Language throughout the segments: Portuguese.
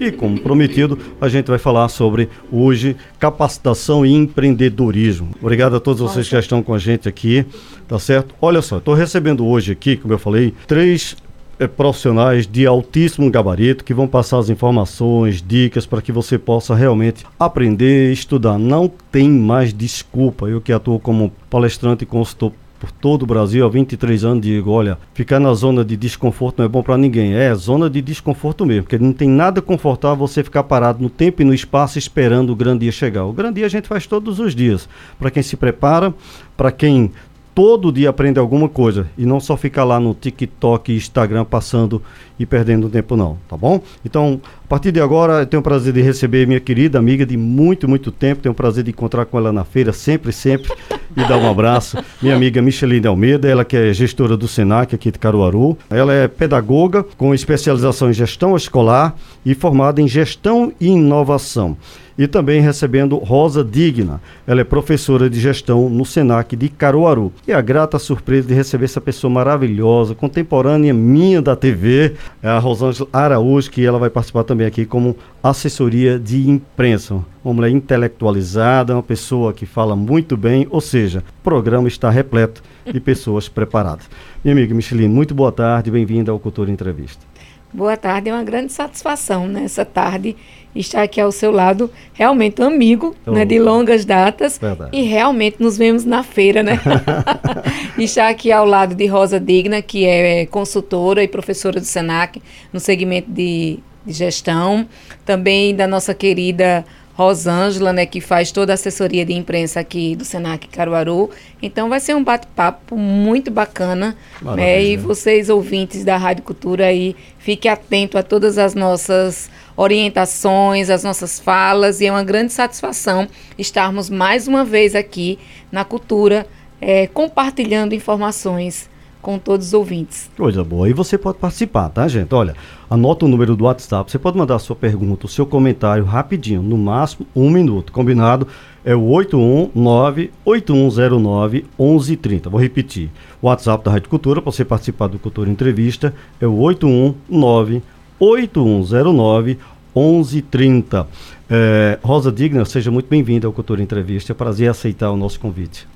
E como prometido, a gente vai falar sobre hoje capacitação e empreendedorismo. Obrigado a todos vocês que já estão com a gente aqui, tá certo? Olha só, estou recebendo hoje aqui, como eu falei, três é, profissionais de altíssimo gabarito que vão passar as informações, dicas para que você possa realmente aprender, estudar. Não tem mais desculpa. Eu que atuo como palestrante e consultor por todo o Brasil há 23 anos digo, olha, ficar na zona de desconforto não é bom para ninguém. É zona de desconforto mesmo, porque não tem nada confortável você ficar parado no tempo e no espaço esperando o grande dia chegar. O grande dia a gente faz todos os dias. Para quem se prepara, para quem todo dia aprende alguma coisa e não só ficar lá no TikTok e Instagram passando e perdendo tempo não, tá bom? Então, a partir de agora, eu tenho o prazer de receber minha querida amiga de muito, muito tempo, tenho o prazer de encontrar com ela na feira, sempre, sempre, e dar um abraço. Minha amiga Micheline Almeida, ela que é gestora do Senac aqui de Caruaru. Ela é pedagoga com especialização em gestão escolar e formada em gestão e inovação e também recebendo Rosa Digna. Ela é professora de gestão no Senac de Caruaru. E a grata surpresa de receber essa pessoa maravilhosa, contemporânea minha da TV, é a Rosângela Araújo, que ela vai participar também aqui como assessoria de imprensa. Uma mulher intelectualizada, uma pessoa que fala muito bem, ou seja, o programa está repleto de pessoas preparadas. Minha amiga Micheline, muito boa tarde, bem-vinda ao Cultura Entrevista. Boa tarde, é uma grande satisfação nessa né, tarde estar aqui ao seu lado, realmente um amigo oh, né, de longas datas verdade. e realmente nos vemos na feira, né? estar aqui ao lado de Rosa Digna, que é consultora e professora do SENAC no segmento de, de gestão, também da nossa querida Rosângela, né, que faz toda a assessoria de imprensa aqui do Senac Caruaru. Então vai ser um bate-papo muito bacana. Né, e vocês, ouvintes da Rádio Cultura, aí, fiquem atentos a todas as nossas orientações, as nossas falas. E é uma grande satisfação estarmos mais uma vez aqui na Cultura, é, compartilhando informações com todos os ouvintes. Coisa boa. E você pode participar, tá, gente? Olha, anota o número do WhatsApp. Você pode mandar a sua pergunta, o seu comentário rapidinho, no máximo um minuto. Combinado? É o 819-8109-1130. Vou repetir. O WhatsApp da Rádio Cultura, para você participar do Cultura Entrevista, é o 819-8109-1130. É, Rosa Digna, seja muito bem-vinda ao Cultura Entrevista. É prazer aceitar o nosso convite.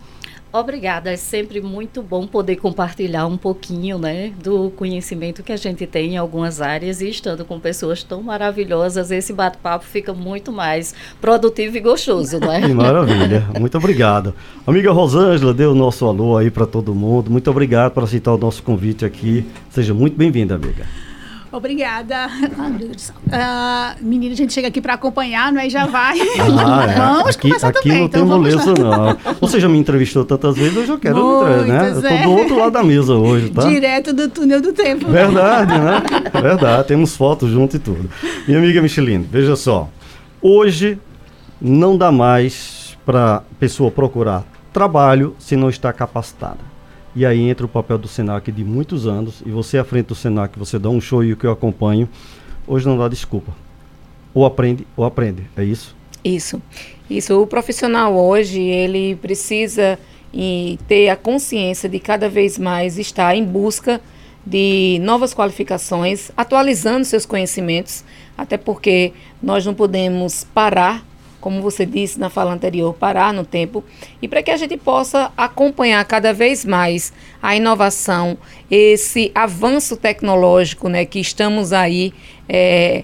Obrigada, é sempre muito bom poder compartilhar um pouquinho, né, do conhecimento que a gente tem em algumas áreas e estando com pessoas tão maravilhosas, esse bate-papo fica muito mais produtivo e gostoso, não é? Que maravilha, muito obrigado. Amiga Rosângela, dê o nosso alô aí para todo mundo, muito obrigado por aceitar o nosso convite aqui, seja muito bem-vinda, amiga. Obrigada. Ah, menina, a gente chega aqui para acompanhar, não é? Já vai. Ah, é. Vamos aqui, começar aqui também. não então tem moleza, não. Você já me entrevistou tantas vezes, eu já quero Muitas, né? Eu tô é. do outro lado da mesa hoje, tá? Direto do túnel do tempo. Verdade, né? Verdade, temos fotos junto e tudo. Minha amiga Micheline, veja só. Hoje não dá mais para pessoa procurar trabalho se não está capacitada. E aí entra o papel do Senac de muitos anos, e você à frente do Senac, você dá um show e o que eu acompanho, hoje não dá desculpa. Ou aprende, ou aprende, é isso? Isso. Isso. O profissional hoje, ele precisa e ter a consciência de cada vez mais estar em busca de novas qualificações, atualizando seus conhecimentos, até porque nós não podemos parar como você disse na fala anterior, parar no tempo e para que a gente possa acompanhar cada vez mais a inovação, esse avanço tecnológico, né, que estamos aí é,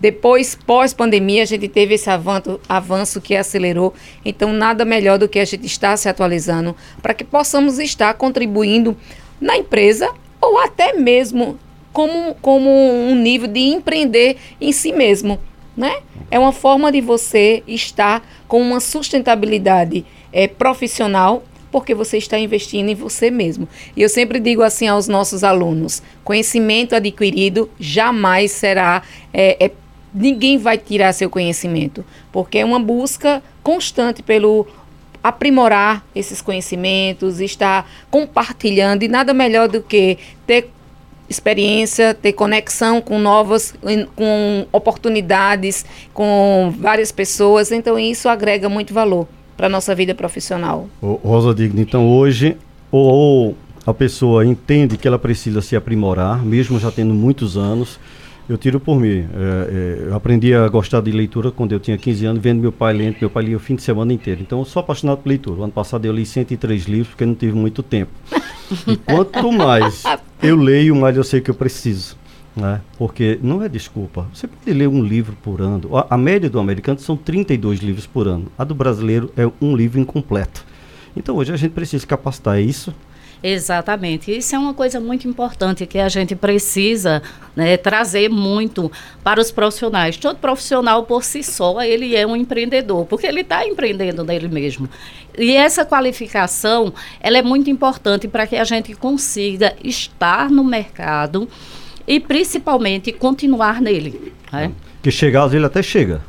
depois, pós-pandemia, a gente teve esse avanço, avanço que acelerou. Então, nada melhor do que a gente estar se atualizando para que possamos estar contribuindo na empresa ou até mesmo como, como um nível de empreender em si mesmo né? É uma forma de você estar com uma sustentabilidade é, profissional porque você está investindo em você mesmo. E eu sempre digo assim aos nossos alunos: conhecimento adquirido jamais será. É, é, ninguém vai tirar seu conhecimento, porque é uma busca constante pelo aprimorar esses conhecimentos, estar compartilhando, e nada melhor do que ter experiência, ter conexão com novas, com oportunidades, com várias pessoas. Então isso agrega muito valor para nossa vida profissional. Ô, Rosa Digna, então hoje ou, ou, a pessoa entende que ela precisa se aprimorar, mesmo já tendo muitos anos, Eu tiro por mim. É, é, eu aprendi a gostar de leitura quando eu tinha 15 anos, vendo meu pai lendo. Meu pai lia o fim de semana inteiro. Então, eu sou apaixonado por leitura. O ano passado eu li 103 livros porque não tive muito tempo. E quanto mais eu leio, mais eu sei que eu preciso. Né? Porque não é desculpa. Você pode ler um livro por ano. A, a média do americano são 32 livros por ano. A do brasileiro é um livro incompleto. Então, hoje a gente precisa capacitar. É isso? Exatamente. Isso é uma coisa muito importante que a gente precisa né, trazer muito para os profissionais. Todo profissional por si só, ele é um empreendedor, porque ele está empreendendo nele mesmo. E essa qualificação, ela é muito importante para que a gente consiga estar no mercado e principalmente continuar nele. Né? Que chegar, ele até chega.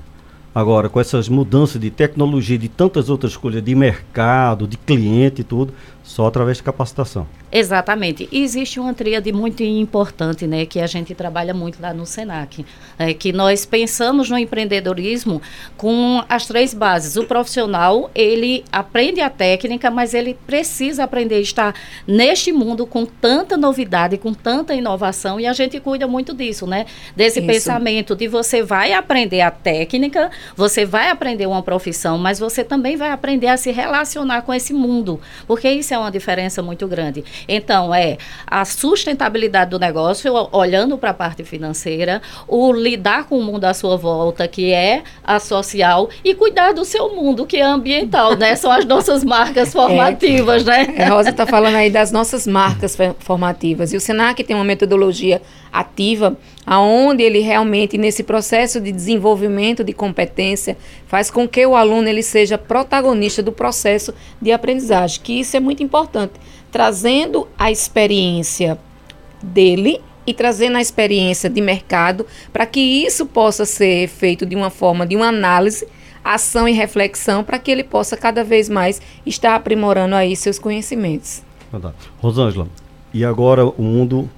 Agora, com essas mudanças de tecnologia, de tantas outras coisas, de mercado, de cliente e tudo, só através de capacitação. Exatamente. E existe uma tríade muito importante, né, que a gente trabalha muito lá no Senac, é, que nós pensamos no empreendedorismo com as três bases. O profissional, ele aprende a técnica, mas ele precisa aprender a estar neste mundo com tanta novidade, com tanta inovação, e a gente cuida muito disso, né? Desse Isso. pensamento de você vai aprender a técnica, você vai aprender uma profissão, mas você também vai aprender a se relacionar com esse mundo, porque isso é uma diferença muito grande. Então, é a sustentabilidade do negócio, olhando para a parte financeira, o lidar com o mundo à sua volta, que é a social, e cuidar do seu mundo, que é ambiental, né? São as nossas marcas formativas, é, né? A Rosa está falando aí das nossas marcas formativas. E o SENAC tem uma metodologia ativa, aonde ele realmente, nesse processo de desenvolvimento de competência, faz com que o aluno ele seja protagonista do processo de aprendizagem, que isso é muito importante trazendo a experiência dele e trazendo a experiência de mercado para que isso possa ser feito de uma forma de uma análise, ação e reflexão para que ele possa cada vez mais estar aprimorando aí seus conhecimentos. Rosângela, e agora o mundo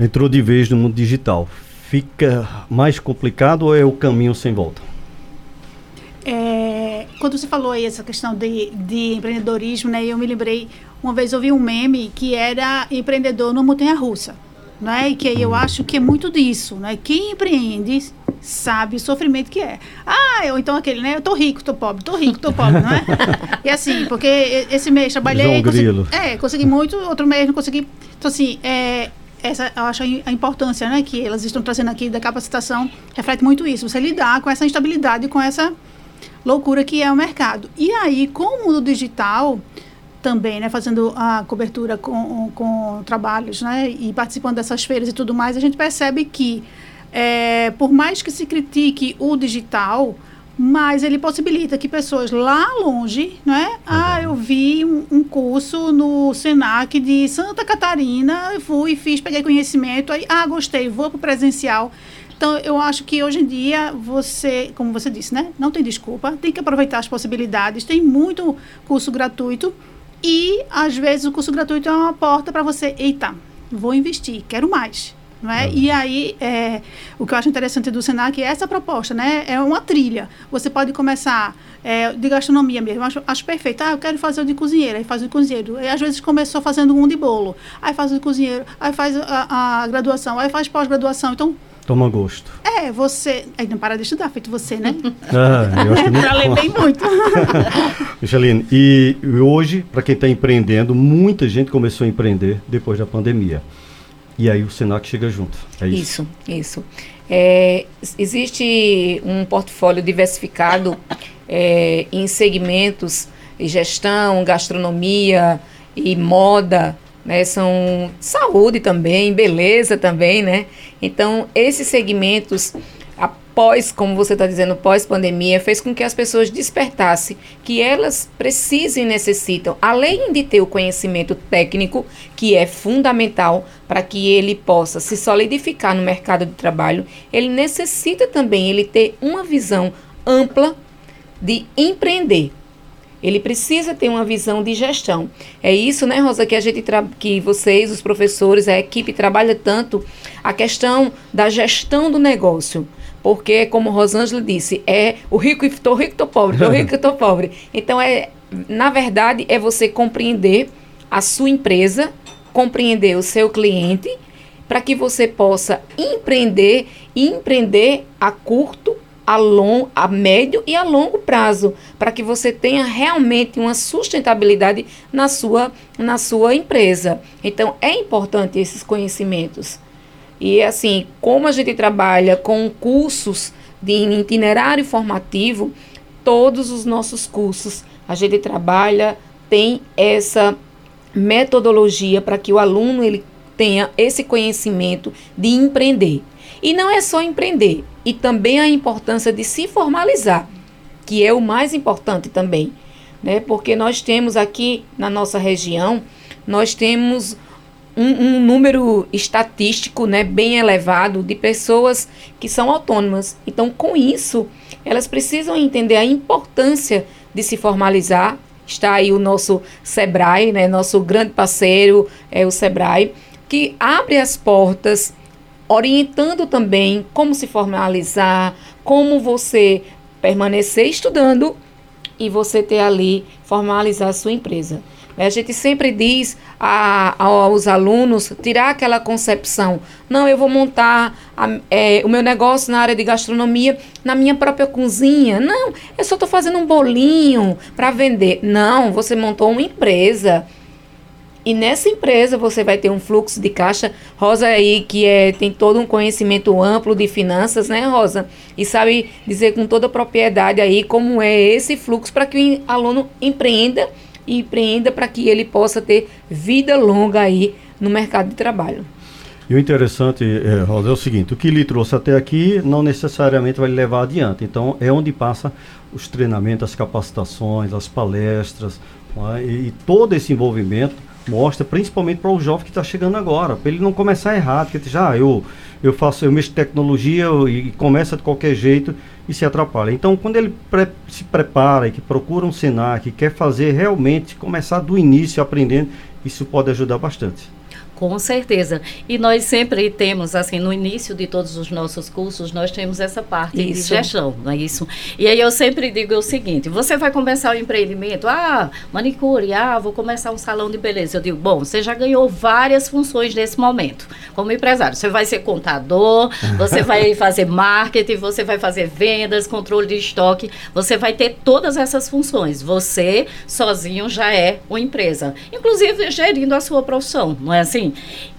entrou de vez no mundo digital. Fica mais complicado ou é o caminho sem volta? É, quando você falou aí essa questão de, de empreendedorismo, né, eu me lembrei, uma vez eu vi um meme que era empreendedor no montanha-russa, né, e que eu acho que é muito disso, né, quem empreende sabe o sofrimento que é. Ah, eu então aquele, né, eu tô rico, tô pobre, tô rico, tô pobre, não é? e assim, porque esse mês trabalhei, consegui, é, consegui muito, outro mês não consegui, então assim, é, essa, eu acho a importância né, que elas estão trazendo aqui da capacitação reflete muito isso. Você lidar com essa instabilidade, com essa loucura que é o mercado. E aí, com o mundo digital, também, né, fazendo a cobertura com, com trabalhos, né, e participando dessas feiras e tudo mais, a gente percebe que, é, por mais que se critique o digital, mas ele possibilita que pessoas lá longe, não é? Ah, eu vi um, um, curso no Senac de Santa Catarina, fui, fiz, peguei conhecimento, aí, ah, gostei, vou para o presencial. Então, eu acho que hoje em dia, você, como você disse, né? Não tem desculpa, tem que aproveitar as possibilidades. Tem muito curso gratuito e, às vezes, o curso gratuito é uma porta para você, eita, vou investir, quero mais. Não é? E aí, é, o que eu acho interessante do Senac é essa proposta, né? É uma trilha. Você pode começar é, de gastronomia mesmo, acho, acho perfeito. Ah, eu quero fazer o de cozinheiro, aí faz o de cozinheiro. E às vezes começou fazendo um de bolo, aí faz o de cozinheiro, aí faz a, a graduação, aí faz pós-graduação. Então, Toma gosto. É, você. Aí não para de estudar, feito você, né? ah, eu acho que não. Já muito. Micheline, e hoje, para quem está empreendendo, muita gente começou a empreender depois da pandemia. E aí o Senac chega junto. É isso? Isso, isso. É, existe um portfólio diversificado é, em segmentos gestão, gastronomia e moda né? São saúde também, beleza também, né? Então, esses segmentos após, como você está dizendo, pós-pandemia, fez com que as pessoas despertassem que elas precisam e necessitam, além de ter o conhecimento técnico, que é fundamental para que ele possa se solidificar no mercado de trabalho, ele necessita também ele ter uma visão ampla de empreender. Ele precisa ter uma visão de gestão. É isso, né, Rosa, que a gente que vocês, os professores, a equipe trabalha tanto a questão da gestão do negócio. Porque, como Rosângela disse, é o rico e estou rico, estou pobre, estou rico e estou pobre. Então, é, na verdade, é você compreender a sua empresa, compreender o seu cliente para que você possa empreender e empreender a curto, a, long, a médio e a longo prazo, para que você tenha realmente uma sustentabilidade na sua, na sua empresa. Então, é importante esses conhecimentos. E assim, como a gente trabalha com cursos de itinerário formativo, todos os nossos cursos a gente trabalha, tem essa metodologia para que o aluno ele tenha esse conhecimento de empreender. E não é só empreender, e também a importância de se formalizar, que é o mais importante também, né? Porque nós temos aqui na nossa região, nós temos um, um, número estatístico né, bem elevado de pessoas que são autônomas. Então, com isso, elas precisam entender a importância de se formalizar. Está aí o nosso Sebrae, né, nosso grande parceiro, é o Sebrae, que abre as portas, orientando também como se formalizar, como você permanecer estudando e você ter ali formalizar a sua empresa. A gente sempre diz a, aos alunos tirar aquela concepção. Não, eu vou montar a, é, o meu negócio na área de gastronomia na minha própria cozinha. Não, eu só estou fazendo um bolinho para vender. Não, você montou uma empresa. E nessa empresa você vai ter um fluxo de caixa. Rosa aí, que é, tem todo um conhecimento amplo de finanças, né, Rosa? E sabe dizer com toda a propriedade aí como é esse fluxo para que o aluno empreenda e empreenda para que ele possa ter vida longa aí no mercado de trabalho. E o interessante, é, Rosa, é o seguinte: o que lhe trouxe até aqui não necessariamente vai levar adiante. Então, é onde passa os treinamentos, as capacitações, as palestras, é? e, e todo esse envolvimento mostra principalmente para o jovem que está chegando agora, para ele não começar errado, que já ah, eu eu faço eu mexo tecnologia e começa de qualquer jeito e se atrapalha. Então, quando ele pre se prepara e que procura um Senac, que quer fazer realmente começar do início aprendendo, isso pode ajudar bastante. Com certeza. E nós sempre temos, assim, no início de todos os nossos cursos, nós temos essa parte isso. de gestão, não é isso? E aí eu sempre digo o seguinte: você vai começar o um empreendimento, ah, manicure, ah, vou começar um salão de beleza. Eu digo, bom, você já ganhou várias funções nesse momento, como empresário. Você vai ser contador, você vai fazer marketing, você vai fazer vendas, controle de estoque, você vai ter todas essas funções. Você sozinho já é uma empresa, inclusive gerindo a sua profissão, não é assim?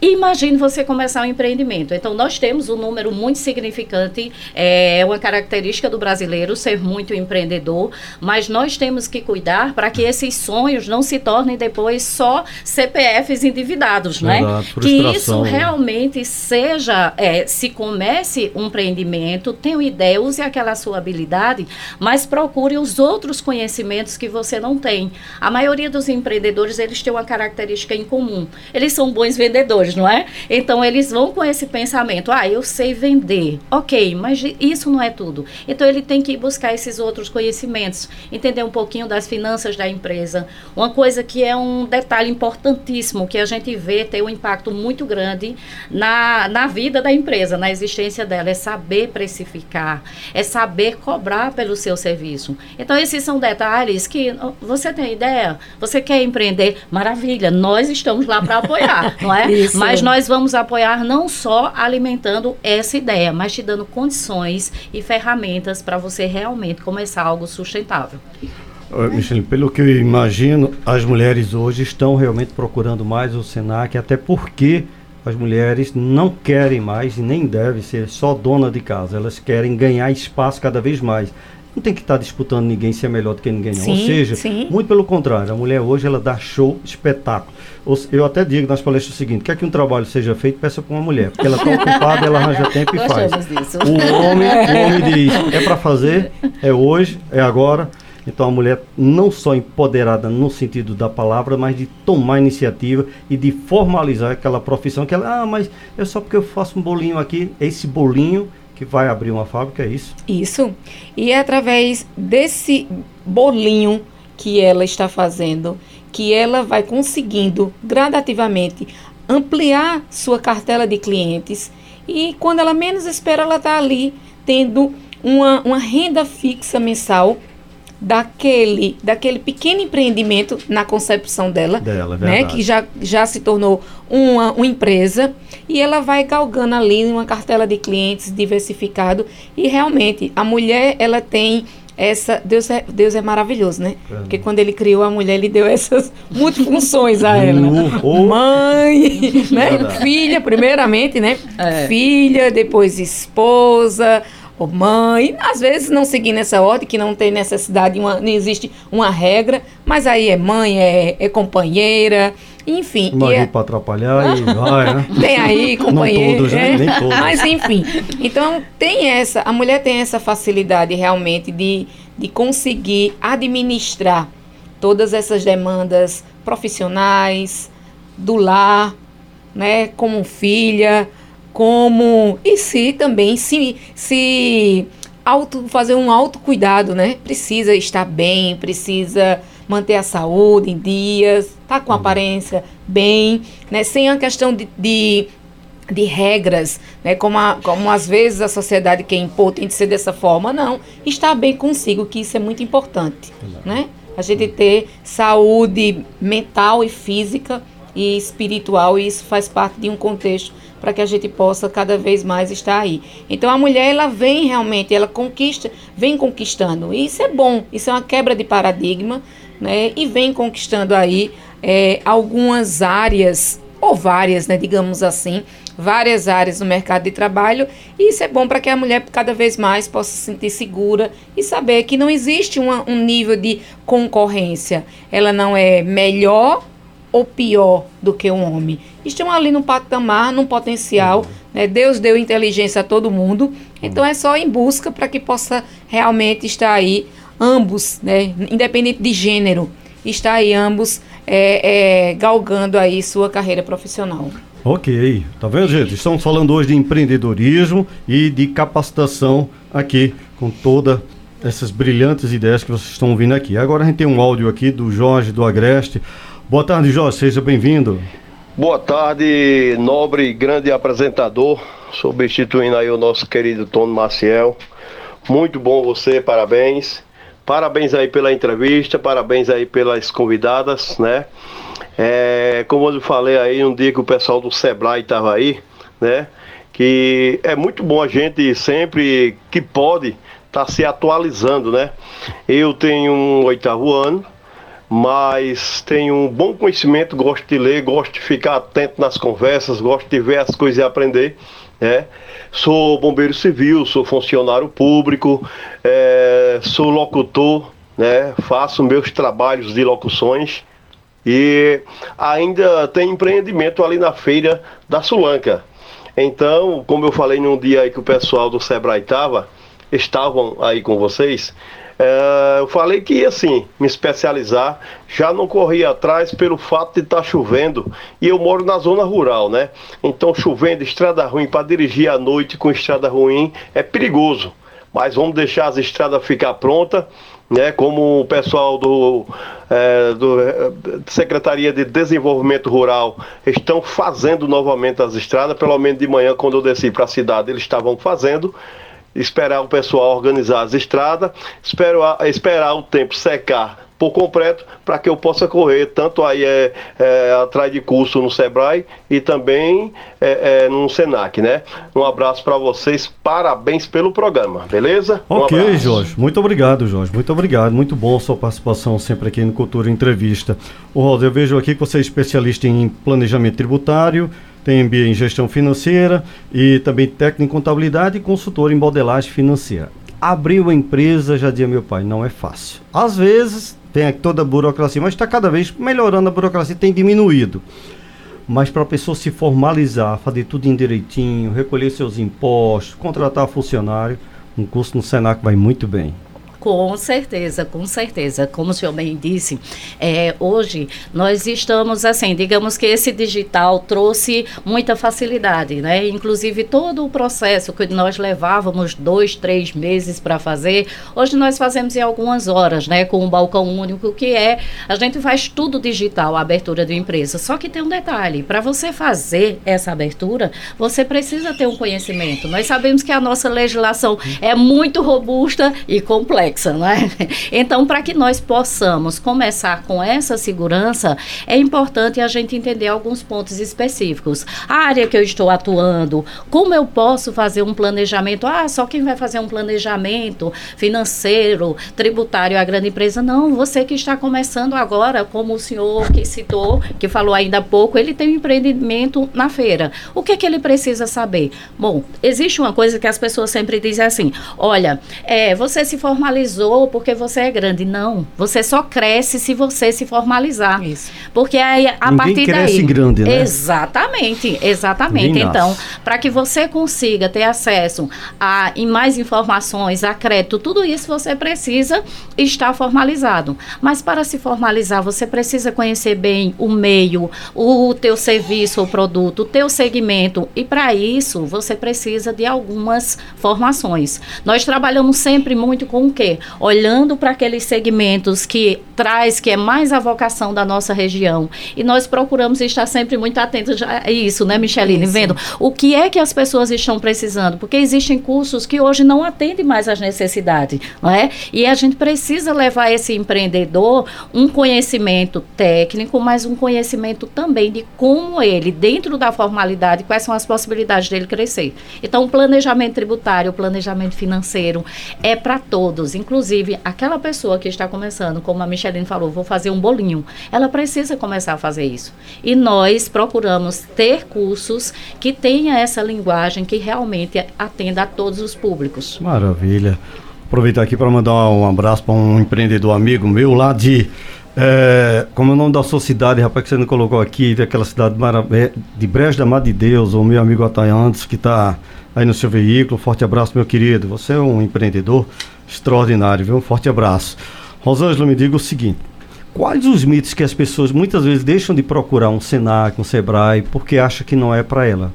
Imagine você começar um empreendimento. Então, nós temos um número muito significante, é uma característica do brasileiro ser muito empreendedor, mas nós temos que cuidar para que esses sonhos não se tornem depois só CPFs endividados, né? Que isso né? realmente seja, é, se comece um empreendimento, tenha uma ideia, use aquela sua habilidade, mas procure os outros conhecimentos que você não tem. A maioria dos empreendedores, eles têm uma característica em comum. Eles são bons vendedores, não é? Então eles vão com esse pensamento: ah, eu sei vender. Ok, mas isso não é tudo. Então ele tem que buscar esses outros conhecimentos, entender um pouquinho das finanças da empresa. Uma coisa que é um detalhe importantíssimo que a gente vê ter um impacto muito grande na, na vida da empresa, na existência dela, é saber precificar, é saber cobrar pelo seu serviço. Então esses são detalhes que você tem ideia, você quer empreender, maravilha, nós estamos lá para apoiar. não é? Isso. Mas nós vamos apoiar não só alimentando essa ideia, mas te dando condições e ferramentas para você realmente começar algo sustentável. Michele, pelo que eu imagino, as mulheres hoje estão realmente procurando mais o Senac, até porque as mulheres não querem mais e nem devem ser só dona de casa, elas querem ganhar espaço cada vez mais não tem que estar tá disputando ninguém se é melhor do que ninguém, não. Sim, Ou seja, sim. muito pelo contrário, a mulher hoje ela dá show, espetáculo. Eu até digo nas palestras o seguinte: quer que um trabalho seja feito, peça para uma mulher, porque ela está ocupada, ela arranja tempo e faz. Disso. O homem, o homem diz: é para fazer, é hoje, é agora. Então a mulher não só empoderada no sentido da palavra, mas de tomar iniciativa e de formalizar aquela profissão que ela, ah, mas é só porque eu faço um bolinho aqui, esse bolinho que vai abrir uma fábrica, é isso? Isso. E é através desse bolinho que ela está fazendo que ela vai conseguindo gradativamente ampliar sua cartela de clientes e quando ela menos espera, ela está ali tendo uma, uma renda fixa mensal daquele, daquele pequeno empreendimento na concepção dela, Dela, é né, que já, já se tornou uma, uma empresa e ela vai galgando ali uma cartela de clientes diversificado e realmente a mulher ela tem essa Deus é, Deus é maravilhoso, né? É. Porque quando ele criou a mulher, ele deu essas multifunções a ela. Uh. Mãe, né? Filha, primeiramente, né? É. Filha, depois esposa, ou mãe. Às vezes não seguindo essa ordem, que não tem necessidade, uma, não existe uma regra, mas aí é mãe, é, é companheira, enfim. Marido é- para atrapalhar e vai, né? tem aí companheiro. todos, né? é. Nem todos. Mas enfim. Então tem essa, a mulher tem essa facilidade realmente de, de conseguir administrar todas essas demandas profissionais, do lar, né, como filha, como e se também se se auto fazer um autocuidado, né? Precisa estar bem, precisa manter a saúde em dias, tá com a aparência bem, né? Sem a questão de, de de regras, né? Como, a- como às vezes a sociedade quer impor, tem de ser dessa forma, não. Estar bem consigo, que isso é muito importante, né? A gente ter saúde mental e física e espiritual, e isso faz parte de um contexto para que a gente possa cada vez mais estar aí. Então a mulher ela vem realmente, ela conquista, vem conquistando. E isso é bom, isso é uma quebra de paradigma, né? E vem conquistando aí é, algumas áreas ou várias, né, digamos assim, várias áreas no mercado de trabalho, e isso é bom para que a mulher cada vez mais possa se sentir segura e saber que não existe uma- um nível de concorrência. Ela não é melhor ou pior do que um homem. Estão ali no patamar, num potencial. Né? Deus deu inteligência a todo mundo, então é só em busca para que possa realmente estar aí ambos, né? independente de gênero, estar aí ambos é, é, galgando aí sua carreira profissional. Ok, tá vendo, gente? Estamos falando hoje de empreendedorismo e de capacitação aqui, com todas essas brilhantes ideias que vocês estão ouvindo aqui. Agora a gente tem um áudio aqui do Jorge do Agreste. Boa tarde, Jorge, seja bem-vindo. Boa tarde, nobre grande apresentador, substituindo aí o nosso querido Tono Maciel. Muito bom você, parabéns. Parabéns aí pela entrevista, parabéns aí pelas convidadas, né? É, como eu falei aí um dia que o pessoal do Sebrae estava aí, né? Que é muito bom a gente sempre que pode estar se atualizando, né? Eu tenho um oitavo ano, mas tenho um bom conhecimento, gosto de ler, gosto de ficar atento nas conversas, gosto de ver as coisas e aprender. Né? Sou bombeiro civil, sou funcionário público, eh, sou locutor, né? faço meus trabalhos de locuções e ainda tem empreendimento ali na feira da Sulanca. Então, como eu falei num dia aí que o pessoal do Sebrae estava, estavam aí com vocês, é, eu falei que ia assim, me especializar, já não corri atrás pelo fato de estar chovendo e eu moro na zona rural, né? Então chovendo, estrada ruim, para dirigir à noite com estrada ruim é perigoso. Mas vamos deixar as estradas ficar prontas, né? Como o pessoal do, é, do é, Secretaria de Desenvolvimento Rural estão fazendo novamente as estradas, pelo menos de manhã quando eu desci para a cidade eles estavam fazendo esperar o pessoal organizar as estradas, esperar, esperar o tempo secar por completo para que eu possa correr tanto aí é, é, atrás de curso no Sebrae e também é, é, no Senac, né? Um abraço para vocês, parabéns pelo programa, beleza? Um Ok, abraço. Jorge. Muito obrigado, Jorge. Muito obrigado. Muito bom a sua participação sempre aqui no Cultura Entrevista. O Rosa, eu vejo aqui que você é especialista em planejamento tributário, tem MBA em gestão financeira e também técnico em contabilidade e consultor em modelagem financeira. Abrir uma empresa, já dizia meu pai, não é fácil. Às vezes tem toda a burocracia, mas está cada vez melhorando a burocracia, tem diminuído. Mas para a pessoa se formalizar, fazer tudo em direitinho, recolher seus impostos, contratar funcionário, um curso no Senac vai muito bem. Com certeza, com certeza. Como o senhor bem disse, é, hoje nós estamos assim, digamos que esse digital trouxe muita facilidade, né? Inclusive todo o processo que nós levávamos dois, três meses para fazer, hoje nós fazemos em algumas horas, né? Com um balcão único que é, a gente faz tudo digital, a abertura de empresa. Só que tem um detalhe, para você fazer essa abertura, você precisa ter um conhecimento. Nós sabemos que a nossa legislação é muito robusta e complexa complexa, né? Então, para que nós possamos começar com essa segurança, é importante a gente entender alguns pontos específicos. A área que eu estou atuando, como eu posso fazer um planejamento? Ah, só quem vai fazer um planejamento financeiro, tributário, a grande empresa? Não, você que está começando agora, como o senhor que citou, que falou ainda há pouco, ele tem um empreendimento na feira. O que, é que ele precisa saber? Bom, existe uma coisa que as pessoas sempre dizem assim: olha, é, você se formalizou porque você é grande. Não, você só cresce se você se formalizar. Isso. Porque aí, a Ninguém partir cresce daí. grande, né? Exatamente, exatamente. Ninguém Então, para que você consiga ter acesso a em mais informações, a crédito, tudo isso você precisa estar formalizado. Mas para se formalizar, você precisa conhecer bem o meio, o teu serviço ou produto, o teu segmento. E para isso, você precisa de algumas formações. Nós trabalhamos sempre muito com o quê? Olhando para aqueles segmentos que traz, que é mais a vocação da nossa região. E nós procuramos estar sempre muito atentos a isso, né, Micheline? Isso. Vendo o que é que as pessoas estão precisando, porque existem cursos que hoje não atendem mais às necessidades, não é? E a gente precisa levar esse empreendedor um conhecimento técnico, mas um conhecimento também de como ele, dentro da formalidade, quais são as possibilidades dele crescer. Então, o planejamento tributário, o planejamento financeiro é para todos, inclusive aquela pessoa que está começando, como a Micheline falou, vou fazer um bolinho, ela precisa começar a fazer isso. E nós procuramos ter cursos que tenha essa linguagem que realmente atenda a todos os públicos. Maravilha. Aproveitar aqui para mandar um abraço para um empreendedor amigo meu lá de. É, como é o nome da sua cidade, rapaz, que você não colocou aqui, daquela cidade é, de Brejo da Mar de Deus, o meu amigo Atayantes, que está aí no seu veículo. Forte abraço, meu querido. Você é um empreendedor extraordinário, viu? Um forte abraço. Rosângela, me diga o seguinte: quais os mitos que as pessoas muitas vezes deixam de procurar um Senac, um Sebrae, porque acham que não é para ela?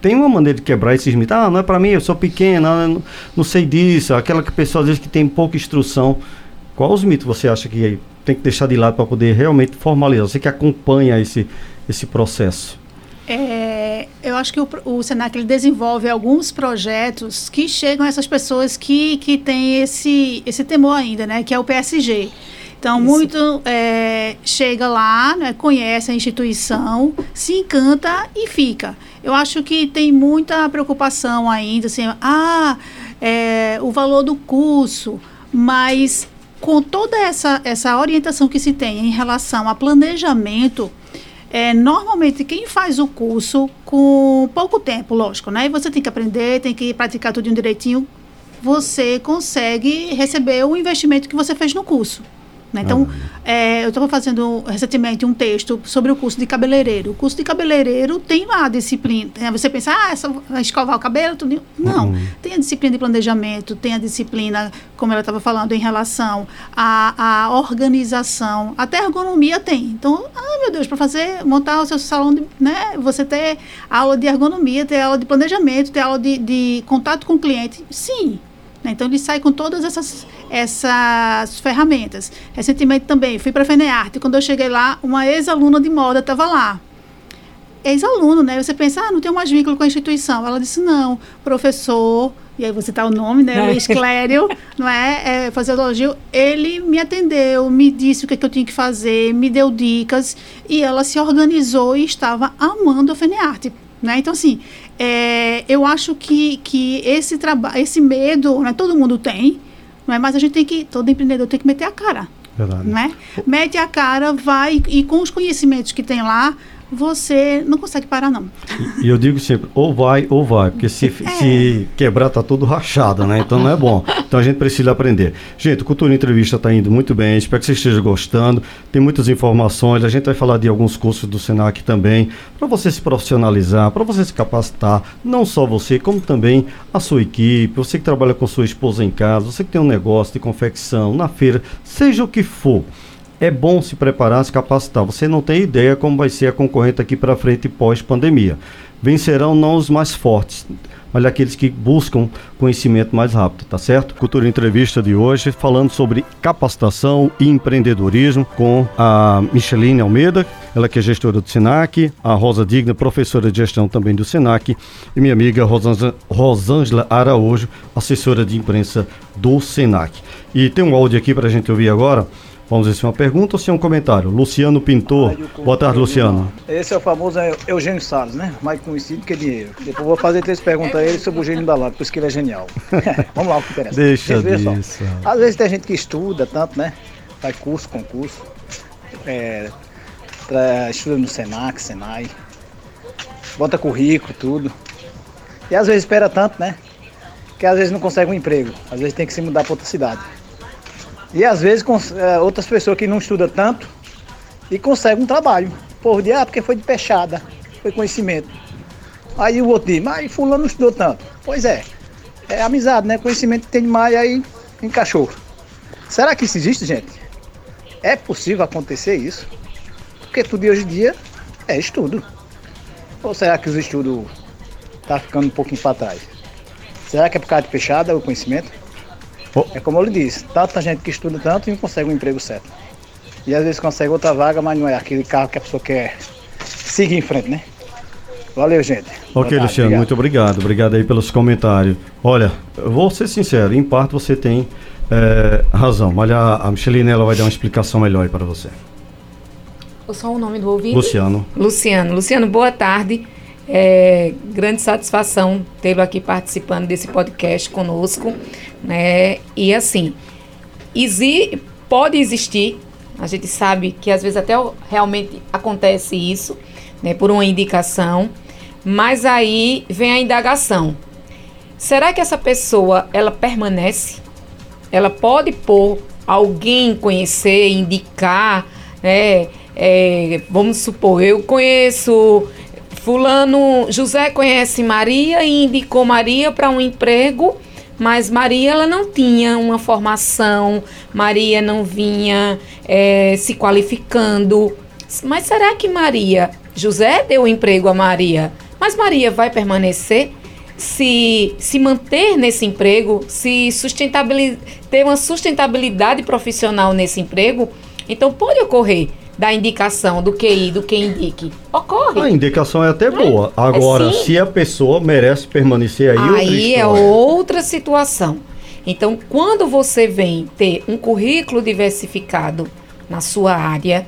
tem uma maneira de quebrar esses mitos. Ah, não é para mim, eu sou pequena, não, sei disso. Aquela que pessoa às vezes que tem pouca instrução. Qual os mitos você acha que tem que deixar de lado para poder realmente formalizar? Você que acompanha esse, esse processo. É, eu acho que o, o Senac ele desenvolve alguns projetos que chegam a essas pessoas que, que têm esse, esse temor ainda, né? Que é o PSG. Então, Isso. muito é, chega lá, né, conhece a instituição, se encanta e fica. Eu acho que tem muita preocupação ainda, assim, ah, é, o valor do curso, mas com toda essa, essa orientação que se tem em relação a planejamento, é, normalmente quem faz o curso com pouco tempo, lógico, né? E você tem que aprender, tem que praticar tudo direitinho, você consegue receber o investimento que você fez no curso. Né? Então, é, eu estava fazendo recentemente um texto sobre o curso de cabeleireiro. O curso de cabeleireiro tem lá a disciplina. né? Você pensa, ah, é só escovar o cabelo? Tudo. Não. Uhum. Tem a disciplina de planejamento, tem a disciplina, como ela estava falando, em relação à, à organização. Até ergonomia tem. Então, ah, meu Deus, para fazer, montar o seu salão, de, né? Você ter aula de ergonomia, ter aula de planejamento, ter aula de, de contato com o cliente. Sim. né? Então, ele sai com todas essas, essas ferramentas. Recentemente também, fui para a FENEARTE. Quando eu cheguei lá, uma ex-aluna de moda estava lá ex-aluno, né? Você pensa, ah, não tem mais vínculo com a instituição. Ela disse, não, professor, e aí você tá o nome, né? É. Luiz Clério, não é? é fazer elogio. Ele me atendeu, me disse o que, é que eu tinha que fazer, me deu dicas, e ela se organizou e estava amando a FENEARTE. Né? Então, assim, é, eu acho que, que esse trabalho, esse medo, né, todo mundo tem, não é? mas a gente tem que, todo empreendedor tem que meter a cara Verdade. né? Mete a cara, vai e com os conhecimentos que tem lá, você não consegue parar não. E eu digo sempre, ou vai ou vai, porque se, se quebrar tá tudo rachado, né? Então não é bom. Então a gente precisa aprender. Gente, o Cultura Entrevista está indo muito bem, espero que você esteja gostando. Tem muitas informações, a gente vai falar de alguns cursos do Senac também, para você se profissionalizar, para você se capacitar, não só você, como também a sua equipe, você que trabalha com sua esposa em casa, você que tem um negócio de confecção, na feira, seja o que for é bom se preparar, se capacitar. Você não tem ideia como vai ser a concorrente aqui para frente pós-pandemia. Vencerão não os mais fortes, mas aqueles que buscam conhecimento mais rápido, tá certo? Cultura Entrevista de hoje falando sobre capacitação e empreendedorismo com a Micheline Almeida, ela que é gestora do SENAC, a Rosa Digna, professora de gestão também do SENAC, e minha amiga Rosângela Araújo, assessora de imprensa do SENAC. E tem um áudio aqui para a gente ouvir agora. Vamos ver se é uma pergunta ou se é um comentário. Luciano Pintor. Boa tarde, Luciano. Esse é o famoso Eugênio Salles, né? Mais conhecido que dinheiro. Depois vou fazer três perguntas a ele sobre o gênio da Lapa, por isso que ele é genial. Vamos lá, o que interessa. Deixa disso. Só. Às vezes tem gente que estuda tanto, né? Faz curso, concurso. É, estuda no Senac, Senai. Bota currículo, tudo. E às vezes espera tanto, né? Que às vezes não consegue um emprego. Às vezes tem que se mudar para outra cidade. E às vezes é, outras pessoas que não estudam tanto e conseguem um trabalho. Por dia, ah, porque foi de peixada, foi conhecimento. Aí o outro diz, mas fulano não estudou tanto. Pois é, é amizade, né? Conhecimento tem mais, aí encaixou. Será que isso existe, gente? É possível acontecer isso? Porque tudo hoje em dia é estudo. Ou será que os estudos tá ficando um pouquinho para trás? Será que é por causa de peixada o conhecimento? É como eu lhe disse, tanta gente que estuda tanto e não consegue um emprego certo. E às vezes consegue outra vaga, mas não é aquele carro que a pessoa quer seguir em frente, né? Valeu, gente. Ok, tarde, Luciano, obrigado. muito obrigado. Obrigado aí pelos comentários. Olha, eu vou ser sincero, em parte você tem é, razão, mas a, a Micheline ela vai dar uma explicação melhor aí para você. Só o nome do ouvinte? Luciano. Luciano. Luciano, boa tarde. É grande satisfação tê-lo aqui participando desse podcast conosco. Né? E assim, exi pode existir, a gente sabe que às vezes até realmente acontece isso, né, por uma indicação, mas aí vem a indagação. Será que essa pessoa ela permanece? Ela pode pôr alguém conhecer, indicar, né? É, vamos supor, eu conheço Fulano, José conhece Maria e indicou Maria para um emprego, mas Maria ela não tinha uma formação, Maria não vinha é, se qualificando. Mas será que Maria, José deu emprego a Maria, mas Maria vai permanecer? Se, se manter nesse emprego, se sustentabilidade, ter uma sustentabilidade profissional nesse emprego, então pode ocorrer da indicação do QI, do que indique. Ocorre. A indicação é até boa. É Agora, é se a pessoa merece permanecer aí, aí é outra situação. Então, quando você vem ter um currículo diversificado na sua área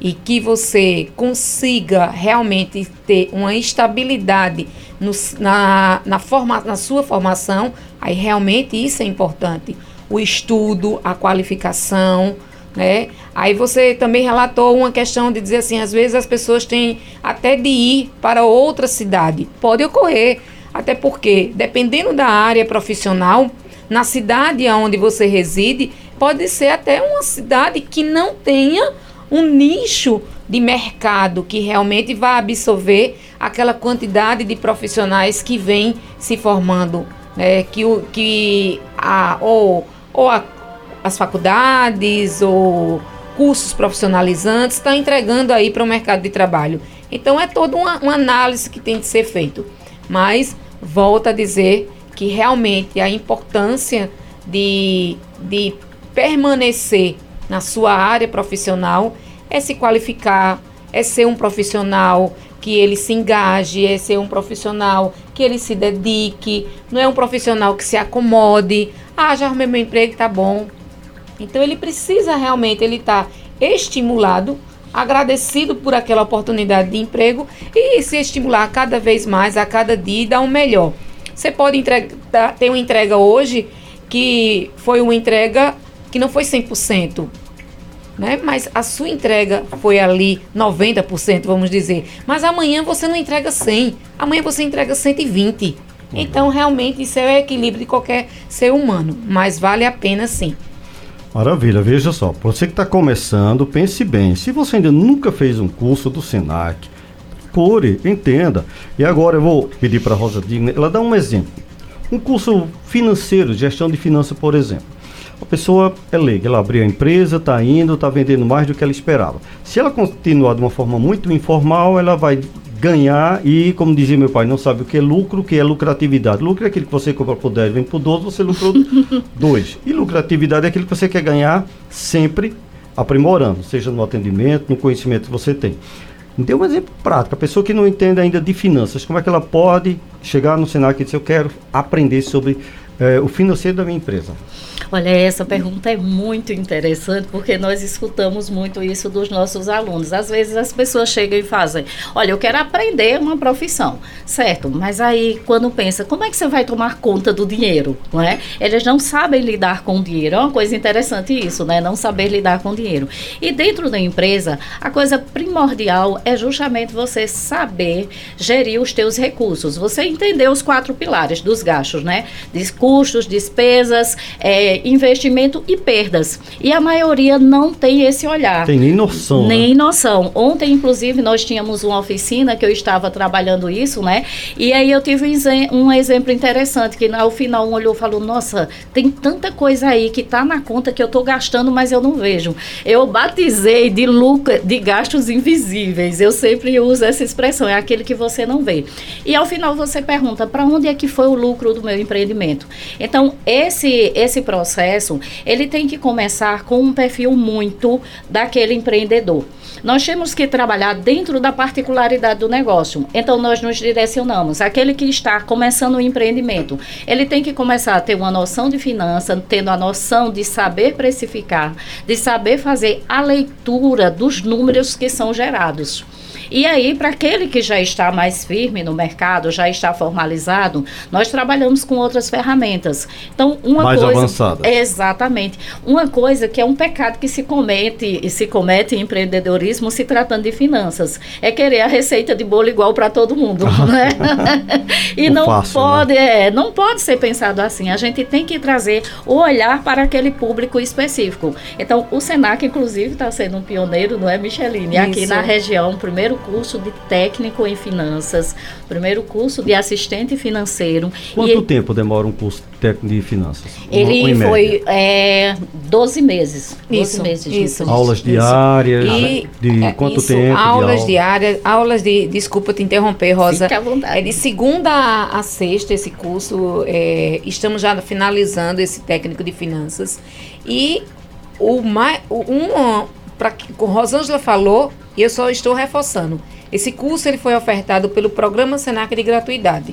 e que você consiga realmente ter uma estabilidade no, na, na, forma, na sua formação, aí realmente isso é importante. O estudo, a qualificação, né? Aí você também relatou uma questão de dizer assim, às vezes as pessoas têm até de ir para outra cidade. Pode ocorrer, até porque dependendo da área profissional, na cidade onde você reside, pode ser até uma cidade que não tenha um nicho de mercado que realmente vai absorver aquela quantidade de profissionais que vem se formando, né? que, o, que a, ou, ou a as faculdades ou cursos profissionalizantes estão entregando aí para o mercado de trabalho. Então é toda uma, uma análise que tem de ser feito. Mas volta a dizer que realmente a importância de, de permanecer na sua área profissional é se qualificar, é ser um profissional que ele se engaje, é ser um profissional que ele se dedique, não é um profissional que se acomode. Ah, já arrumei meu emprego, tá bom. Então ele precisa realmente ele estar tá estimulado, agradecido por aquela oportunidade de emprego e se estimular cada vez mais a cada dia e dar um melhor. Você pode entregar, ter uma entrega hoje que foi uma entrega que não foi 100%, né? Mas a sua entrega foi ali 90%, vamos dizer. Mas amanhã você não entrega 100, amanhã você entrega 120. Uhum. Então, realmente, isso é o equilíbrio de qualquer ser humano, mas vale a pena sim. Maravilha, veja só, você que está começando, pense bem. Se você ainda nunca fez um curso do SENAC, procure, entenda. E agora eu vou pedir para a Rosa Digna, ela dá um exemplo. Um curso financeiro, gestão de finanças, por exemplo. A pessoa é leiga, ela abriu a empresa, está indo, está vendendo mais do que ela esperava. Se ela continuar de uma forma muito informal, ela vai ganhar e, como dizia meu pai, não sabe o que é lucro, o que é lucratividade. Lucro é aquilo que você compra por 10, vende por 12, você lucrou 2. E lucratividade é aquilo que você quer ganhar sempre aprimorando, seja no atendimento, no conhecimento que você tem. Dê um exemplo prático. A pessoa que não entende ainda de finanças, como é que ela pode chegar no Senac e dizer, eu quero aprender sobre eh, o financeiro da minha empresa? Olha, essa pergunta é muito interessante porque nós escutamos muito isso dos nossos alunos. Às vezes as pessoas chegam e fazem: Olha, eu quero aprender uma profissão, certo? Mas aí quando pensa, como é que você vai tomar conta do dinheiro, não é? Eles não sabem lidar com o dinheiro. É uma coisa interessante isso, né? Não saber lidar com o dinheiro. E dentro da empresa, a coisa primordial é justamente você saber gerir os teus recursos. Você entender os quatro pilares dos gastos, né? De custos, despesas, é, investimento e perdas. E a maioria não tem esse olhar. Tem nem noção. Né? Nem né? noção. Ontem, inclusive, nós tínhamos uma oficina que eu estava trabalhando isso, né? E aí eu tive um exemplo interessante, que ao final um olhou e falou, nossa, tem tanta coisa aí que está na conta que eu estou gastando, mas eu não vejo. Eu batizei de lucro, de gastos invisíveis. Eu sempre uso essa expressão, é aquele que você não vê. E ao final você pergunta, para onde é que foi o lucro do meu empreendimento? Então, esse, esse processo ele tem que começar com um perfil muito daquele empreendedor. Nós temos que trabalhar dentro da particularidade do negócio. Então, nós nos direcionamos. Aquele que está começando o empreendimento, ele tem que começar a ter uma noção de finança, tendo a noção de saber precificar, de saber fazer a leitura dos números que são gerados. E aí, para aquele que já está mais firme no mercado, já está formalizado, nós trabalhamos com outras ferramentas. Então, uma mais coisa. Avançada. Exatamente. Uma coisa que é um pecado que se comete e se comete em empreendedorismo se tratando de finanças. É querer a receita de bolo igual para todo mundo. né? e o não fácil, pode, né? é, não pode ser pensado assim. A gente tem que trazer o olhar para aquele público específico. Então, o Senac, inclusive, está sendo um pioneiro, não é, Micheline? Isso. Aqui na região, primeiro curso de técnico em finanças, primeiro curso de assistente financeiro. Quanto tempo demora um curso técnico de finanças? Ele um, foi é, 12 meses. 12 isso, meses isso. Aulas diárias? E, de é, quanto isso, tempo? Aulas aula? diárias, aulas de. Desculpa te interromper, Rosa. Fique à vontade. É de segunda a, a sexta esse curso. É, estamos já finalizando esse técnico de finanças. E o mais. Um, para o Rosângela falou, e eu só estou reforçando. Esse curso ele foi ofertado pelo Programa Senac de Gratuidade.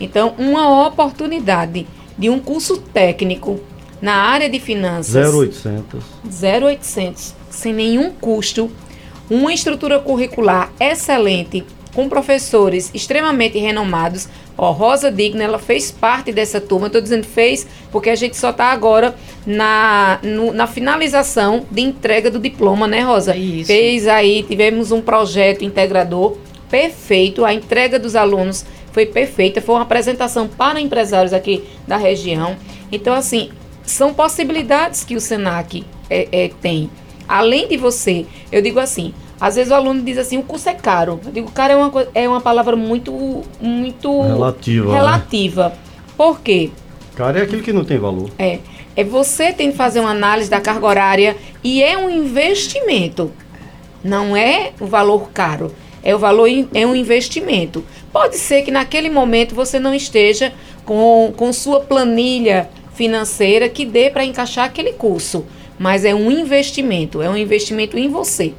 Então, uma oportunidade de um curso técnico na área de finanças. 0800. 0800, sem nenhum custo, uma estrutura curricular excelente, com professores extremamente renomados. Ó, Rosa Digna, ela fez parte dessa turma. Estou dizendo fez porque a gente só está agora na, no, na finalização de entrega do diploma, né, Rosa? Isso. Fez aí, tivemos um projeto integrador perfeito. A entrega dos alunos foi perfeita. Foi uma apresentação para empresários aqui da região. Então, assim, são possibilidades que o SENAC é, é, tem. Além de você, eu digo assim, às vezes o aluno diz assim, o curso é caro. Eu digo, cara, é uma, é uma palavra muito, muito relativa. Né? relativa. Né? Por quê? Caro é aquilo que não tem valor. É. É você tem que fazer uma análise da carga horária e é um investimento. Não é o valor caro. É o valor, é um investimento. Pode ser que naquele momento você não esteja com, com sua planilha financeira que dê para encaixar aquele curso. Mas é um investimento, é um investimento em você.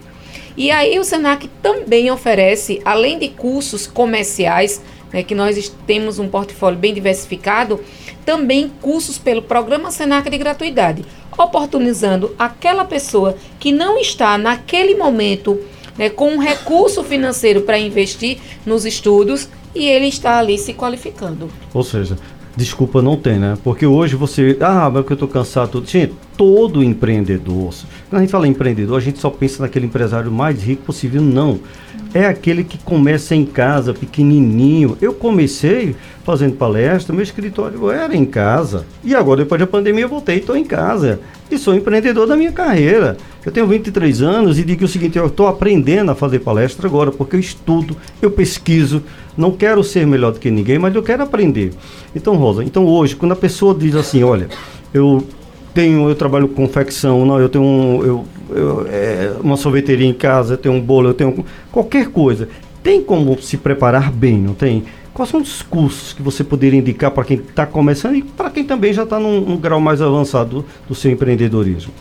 E aí o Senac também oferece, além de cursos comerciais, né, que nós temos um portfólio bem diversificado, também cursos pelo programa Senac de gratuidade, oportunizando aquela pessoa que não está naquele momento né, com um recurso financeiro para investir nos estudos e ele está ali se qualificando. Ou seja, Desculpa, não tem, né? Porque hoje você. Ah, mas que eu tô cansado. Tudo. Gente, todo empreendedor. Quando a gente fala empreendedor, a gente só pensa naquele empresário mais rico possível. Não. É aquele que começa em casa, pequenininho. Eu comecei fazendo palestra, meu escritório era em casa. E agora, depois da pandemia, eu voltei e estou em casa. E sou empreendedor da minha carreira. Eu tenho 23 anos e digo o seguinte: eu estou aprendendo a fazer palestra agora, porque eu estudo, eu pesquiso não quero ser melhor do que ninguém, mas eu quero aprender. Então, Rosa, então hoje, quando a pessoa diz assim, olha, eu tenho, eu trabalho com confecção, não, eu tenho um, eu, eu, é, uma sorveteria em casa, eu tenho um bolo, eu tenho qualquer coisa. tem como se preparar bem, não tem? Quais são os cursos que você poderia indicar para quem está começando e para quem também já está num, num, grau mais avançado do, do seu empreendedorismo?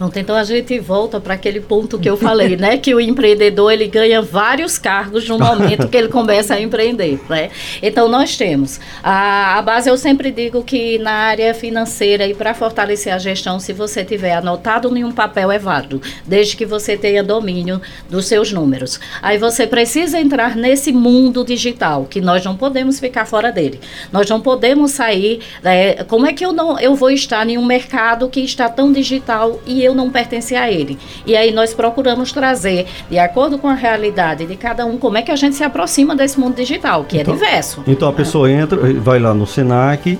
Pronto, então a gente volta para aquele ponto que eu falei, né? Que o empreendedor ele ganha vários cargos no momento que ele começa a empreender, né? Então nós temos a, a base, eu sempre digo que na área financeira e para fortalecer a gestão, se você tiver anotado em um papel é válido, desde que você tenha domínio dos seus números. Aí você precisa entrar nesse mundo digital, que nós não podemos ficar fora dele. Nós não podemos sair. Né? Como é que eu não eu vou estar em um mercado que está tão digital e eu eu não pertencer a ele. E aí nós procuramos trazer, de acordo com a realidade de cada um, como é que a gente se aproxima desse mundo digital, que é então, é diverso. Então a pessoa entra, vai lá no Senac,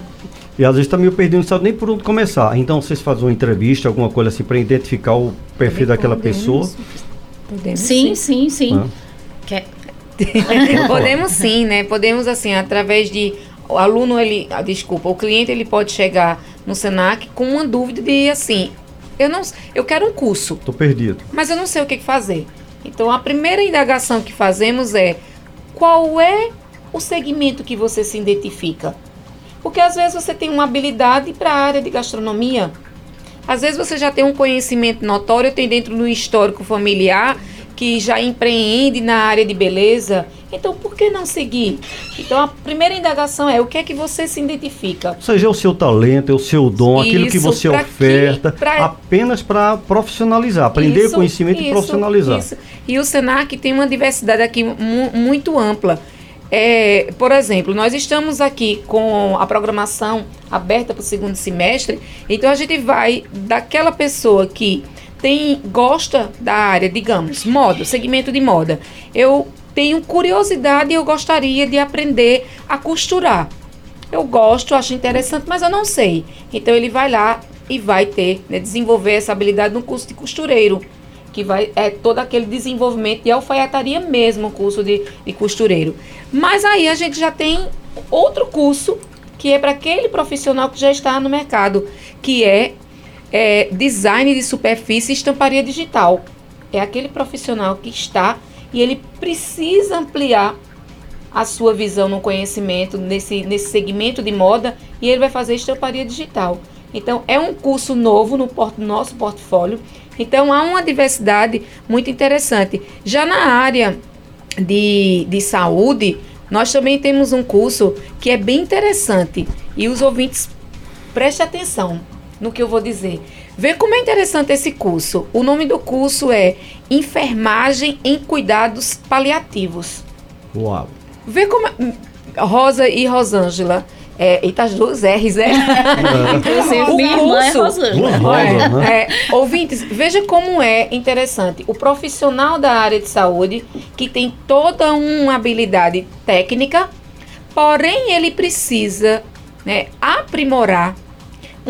e às vezes está meio perdido, não sabe nem por onde começar. Então vocês fazem uma entrevista, alguma coisa assim, para identificar o perfil daquela pessoa. Podemos sim, sim, sim. sim. Quer... Podemos sim, né? Podemos assim, através de o aluno ele, ah, desculpa, o cliente ele pode chegar no Senac com uma dúvida de assim, eu não, eu quero um curso. Tô perdido. Mas eu não sei o que fazer. Então a primeira indagação que fazemos é qual é o segmento que você se identifica? Porque às vezes você tem uma habilidade para a área de gastronomia. Às vezes você já tem um conhecimento notório, tem dentro do histórico familiar que já empreende na área de beleza. Então, por que não seguir? Então, a primeira indagação é o que é que você se identifica? Seja o seu talento, é o seu dom, isso, aquilo que você oferta, que, pra... apenas para profissionalizar, aprender isso, conhecimento isso, e profissionalizar. Isso. E o Senac tem uma diversidade aqui mu muito ampla. É, por exemplo, nós estamos aqui com a programação aberta para o segundo semestre, então a gente vai daquela pessoa que tem gosta da área, digamos, moda, segmento de moda. Eu tenho curiosidade e eu gostaria de aprender a costurar. Eu gosto, acho interessante, mas eu não sei. Então ele vai lá e vai ter, né, desenvolver essa habilidade no curso de costureiro, que vai é todo aquele desenvolvimento de alfaiataria mesmo, o curso de, de costureiro. Mas aí a gente já tem outro curso que é para aquele profissional que já está no mercado, que é é, design de superfície e estamparia digital. É aquele profissional que está e ele precisa ampliar a sua visão no conhecimento nesse, nesse segmento de moda e ele vai fazer estamparia digital. Então, é um curso novo no, nosso portfólio. Então, há uma diversidade muito interessante. Já na área de, de saúde, nós também temos um curso que é bem interessante. E os ouvintes, prestem atenção no que eu vou dizer. Vê como é interessante esse curso. O nome do curso é Enfermagem em Cuidados Paliativos. Uau! Vê como. É... Rosa e Rosângela. É, eita, as duas R's, é. Inclusive, minha irmã é Rosângela. É, né? é, ouvintes, veja como é interessante. O profissional da área de saúde, que tem toda uma habilidade técnica, porém ele precisa né, aprimorar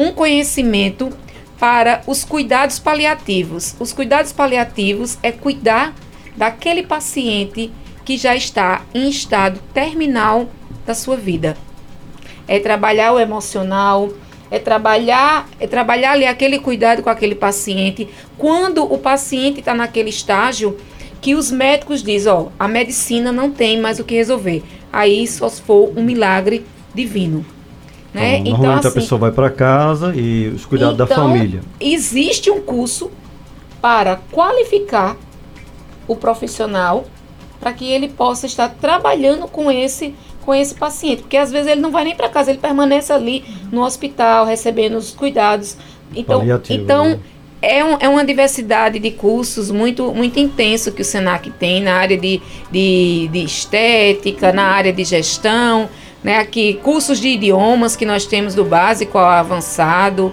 um conhecimento para os cuidados paliativos. Os cuidados paliativos é cuidar daquele paciente que já está em estado terminal da sua vida. É trabalhar o emocional, é trabalhar, é trabalhar ali aquele cuidado com aquele paciente quando o paciente está naquele estágio que os médicos dizem, ó, a medicina não tem mais o que resolver. Aí só se for um milagre divino. Né? Então, normalmente então, assim, a pessoa vai para casa e os cuidados então, da família. Existe um curso para qualificar o profissional para que ele possa estar trabalhando com esse com esse paciente, porque às vezes ele não vai nem para casa, ele permanece ali no hospital recebendo os cuidados. Então, então né? é, um, é uma diversidade de cursos muito muito intenso que o Senac tem na área de, de, de estética, na área de gestão, né, aqui cursos de idiomas que nós temos do básico ao avançado.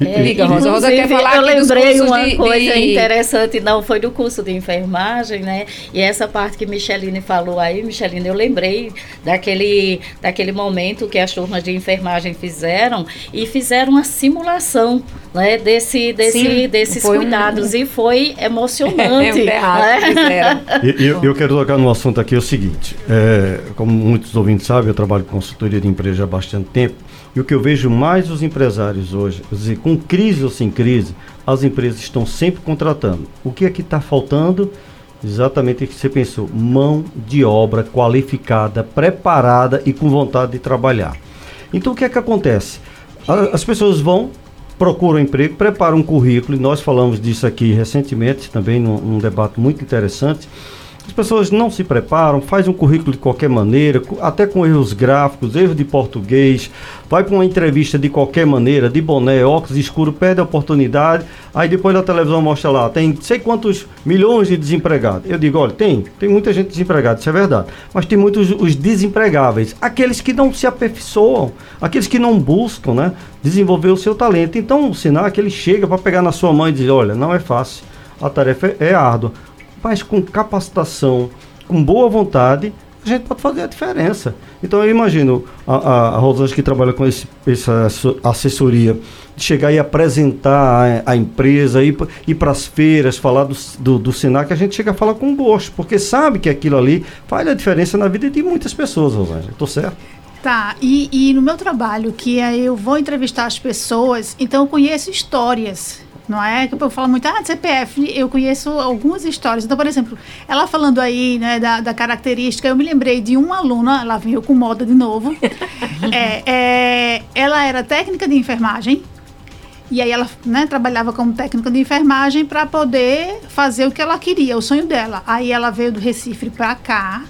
É, Liga, Rosa. Rosa quer falar Eu lembrei uma de, coisa de... interessante, não, foi do curso de enfermagem, né? E essa parte que Micheline falou aí, Micheline, eu lembrei daquele, daquele momento que as turmas de enfermagem fizeram e fizeram uma simulação né, desse, desse, Sim, desses cuidados um... e foi emocionante. é um né? eu, eu quero tocar no assunto aqui é o seguinte, é, como muitos ouvintes sabem, eu trabalho com consultoria de empresa há bastante tempo e o que eu vejo mais os empresários hoje, dizer, com crise ou sem crise, as empresas estão sempre contratando. O que é que está faltando Exatamente o que você pensou. Mão de obra qualificada, preparada e com vontade de trabalhar. Então o que é que acontece? As pessoas vão, procuram emprego, preparam um currículo, e nós falamos disso aqui recentemente, também num, num debate muito interessante as pessoas não se preparam, faz um currículo de qualquer maneira, até com erros gráficos, erros de português, vai para uma entrevista de qualquer maneira, de boné, óculos escuro, perde a oportunidade, aí depois na televisão mostra lá, tem sei quantos milhões de desempregados. Eu digo, olha, tem, tem muita gente desempregada, isso é verdade, mas tem muitos os desempregáveis, aqueles que não se aperfeiçoam, aqueles que não buscam, né, desenvolver o seu talento. Então o Senac, ele chega para pegar na sua mão e dizer, olha, não é fácil, a tarefa é, é árdua mas com capacitação, com boa vontade, a gente pode fazer a diferença. Então eu imagino a, a, a Rosângela que trabalha com esse, essa assessoria, chegar e apresentar a, a empresa, ir, ir para as feiras, falar do, do, do Senac, a gente chega a falar com gosto, porque sabe que aquilo ali faz a diferença na vida de muitas pessoas, Rosângela. Estou certo? Tá, e, e no meu trabalho, que é eu vou entrevistar as pessoas, então eu conheço histórias não é? Que o povo fala muito, ah, de CPF, eu conheço algumas histórias. Então, por exemplo, ela falando aí, né, da, da característica, eu me lembrei de uma aluna, ela veio com moda de novo. é, é, ela era técnica de enfermagem, e aí ela né, trabalhava como técnica de enfermagem para poder fazer o que ela queria, o sonho dela. Aí ela veio do Recife para cá,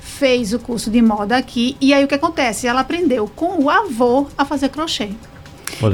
fez o curso de moda aqui, e aí o que acontece? Ela aprendeu com o avô a fazer crochê.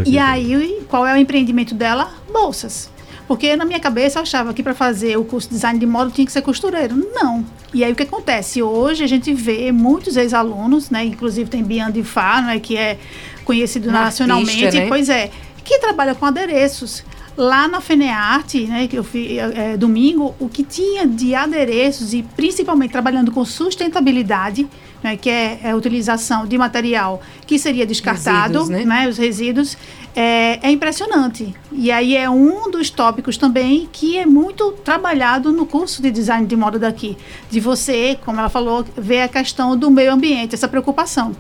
E aí, qual é o empreendimento dela? bolsas. Porque na minha cabeça eu achava que para fazer o curso de design de moda tinha que ser costureiro. Não. E aí o que acontece? Hoje a gente vê muitos ex-alunos, né? Inclusive tem Bian de Fá, né? que é conhecido nacionalmente. Artista, né? Pois é. Que trabalha com adereços. Lá na Fenearte, né, que eu fiz é, domingo, o que tinha de adereços e principalmente trabalhando com sustentabilidade, né, que é, é, a utilização de material que seria descartado, resíduos, né? né? os resíduos, é, é, impressionante. E aí é um dos tópicos também que é muito trabalhado no curso de design de moda daqui, de você, como ela falou, ver a questão do meio ambiente, essa preocupação.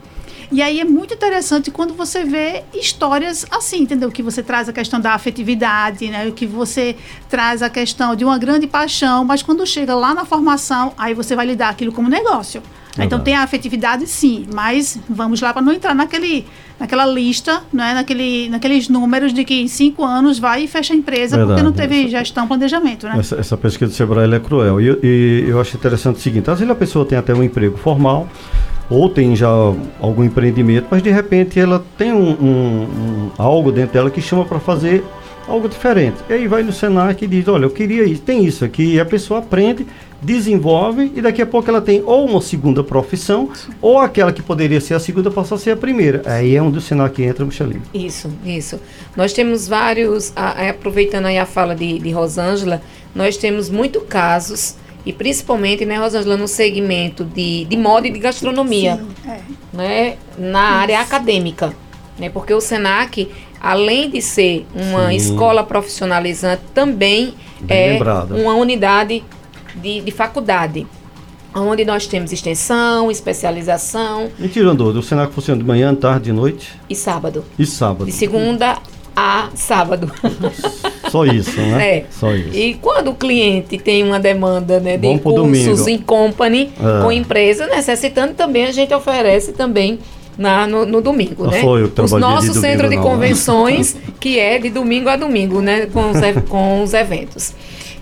E aí é muito interessante quando você vê histórias assim, entendeu? Que você traz a questão da afetividade, né? Que você traz a questão de uma grande paixão, mas quando chega lá na formação, aí você vai lidar aquilo como negócio. Então tem a afetividade sim, mas vamos lá para não entrar naquele, naquela lista, né, naquele, naqueles números de que em cinco anos vai e fecha a empresa Verdade. porque não teve gestão, planejamento. Né? Essa, essa pesquisa do Sebrae é cruel. E, e, eu acho interessante o seguinte: às vezes a pessoa tem até um emprego formal, ou tem já algum empreendimento, mas de repente ela tem um, um, um algo dentro dela que chama para fazer algo diferente. E aí vai no Senac e diz, olha, eu queria isso, tem isso aqui, e a pessoa aprende, desenvolve, e daqui a pouco ela tem ou uma segunda profissão, ou aquela que poderia ser a segunda passa a ser a primeira. Aí é onde o Senac entra, Michelin. Isso, isso. Nós temos vários, aproveitando aí a fala de, de Rosângela, nós temos muito casos e principalmente, né, Rosângela, no segmento de, de moda e de gastronomia, Sim, é. né, na Isso. área acadêmica, né, porque o Senac, além de ser uma Sim. escola profissionalizante, também Bem é lembrado. uma unidade de, de faculdade onde nós temos extensão, especialização. E tirando, o Senac funciona de manhã, tarde, de noite? E sábado. E sábado. De segunda a sábado. Só isso, né? É. Só isso. E quando o cliente tem uma demanda né, de cursos em company é. com empresa necessitando, também a gente oferece também na, no, no domingo, não né? Foi o Os nosso de centro de não, né? convenções, né? que é de domingo a domingo, né? Com os, com os eventos.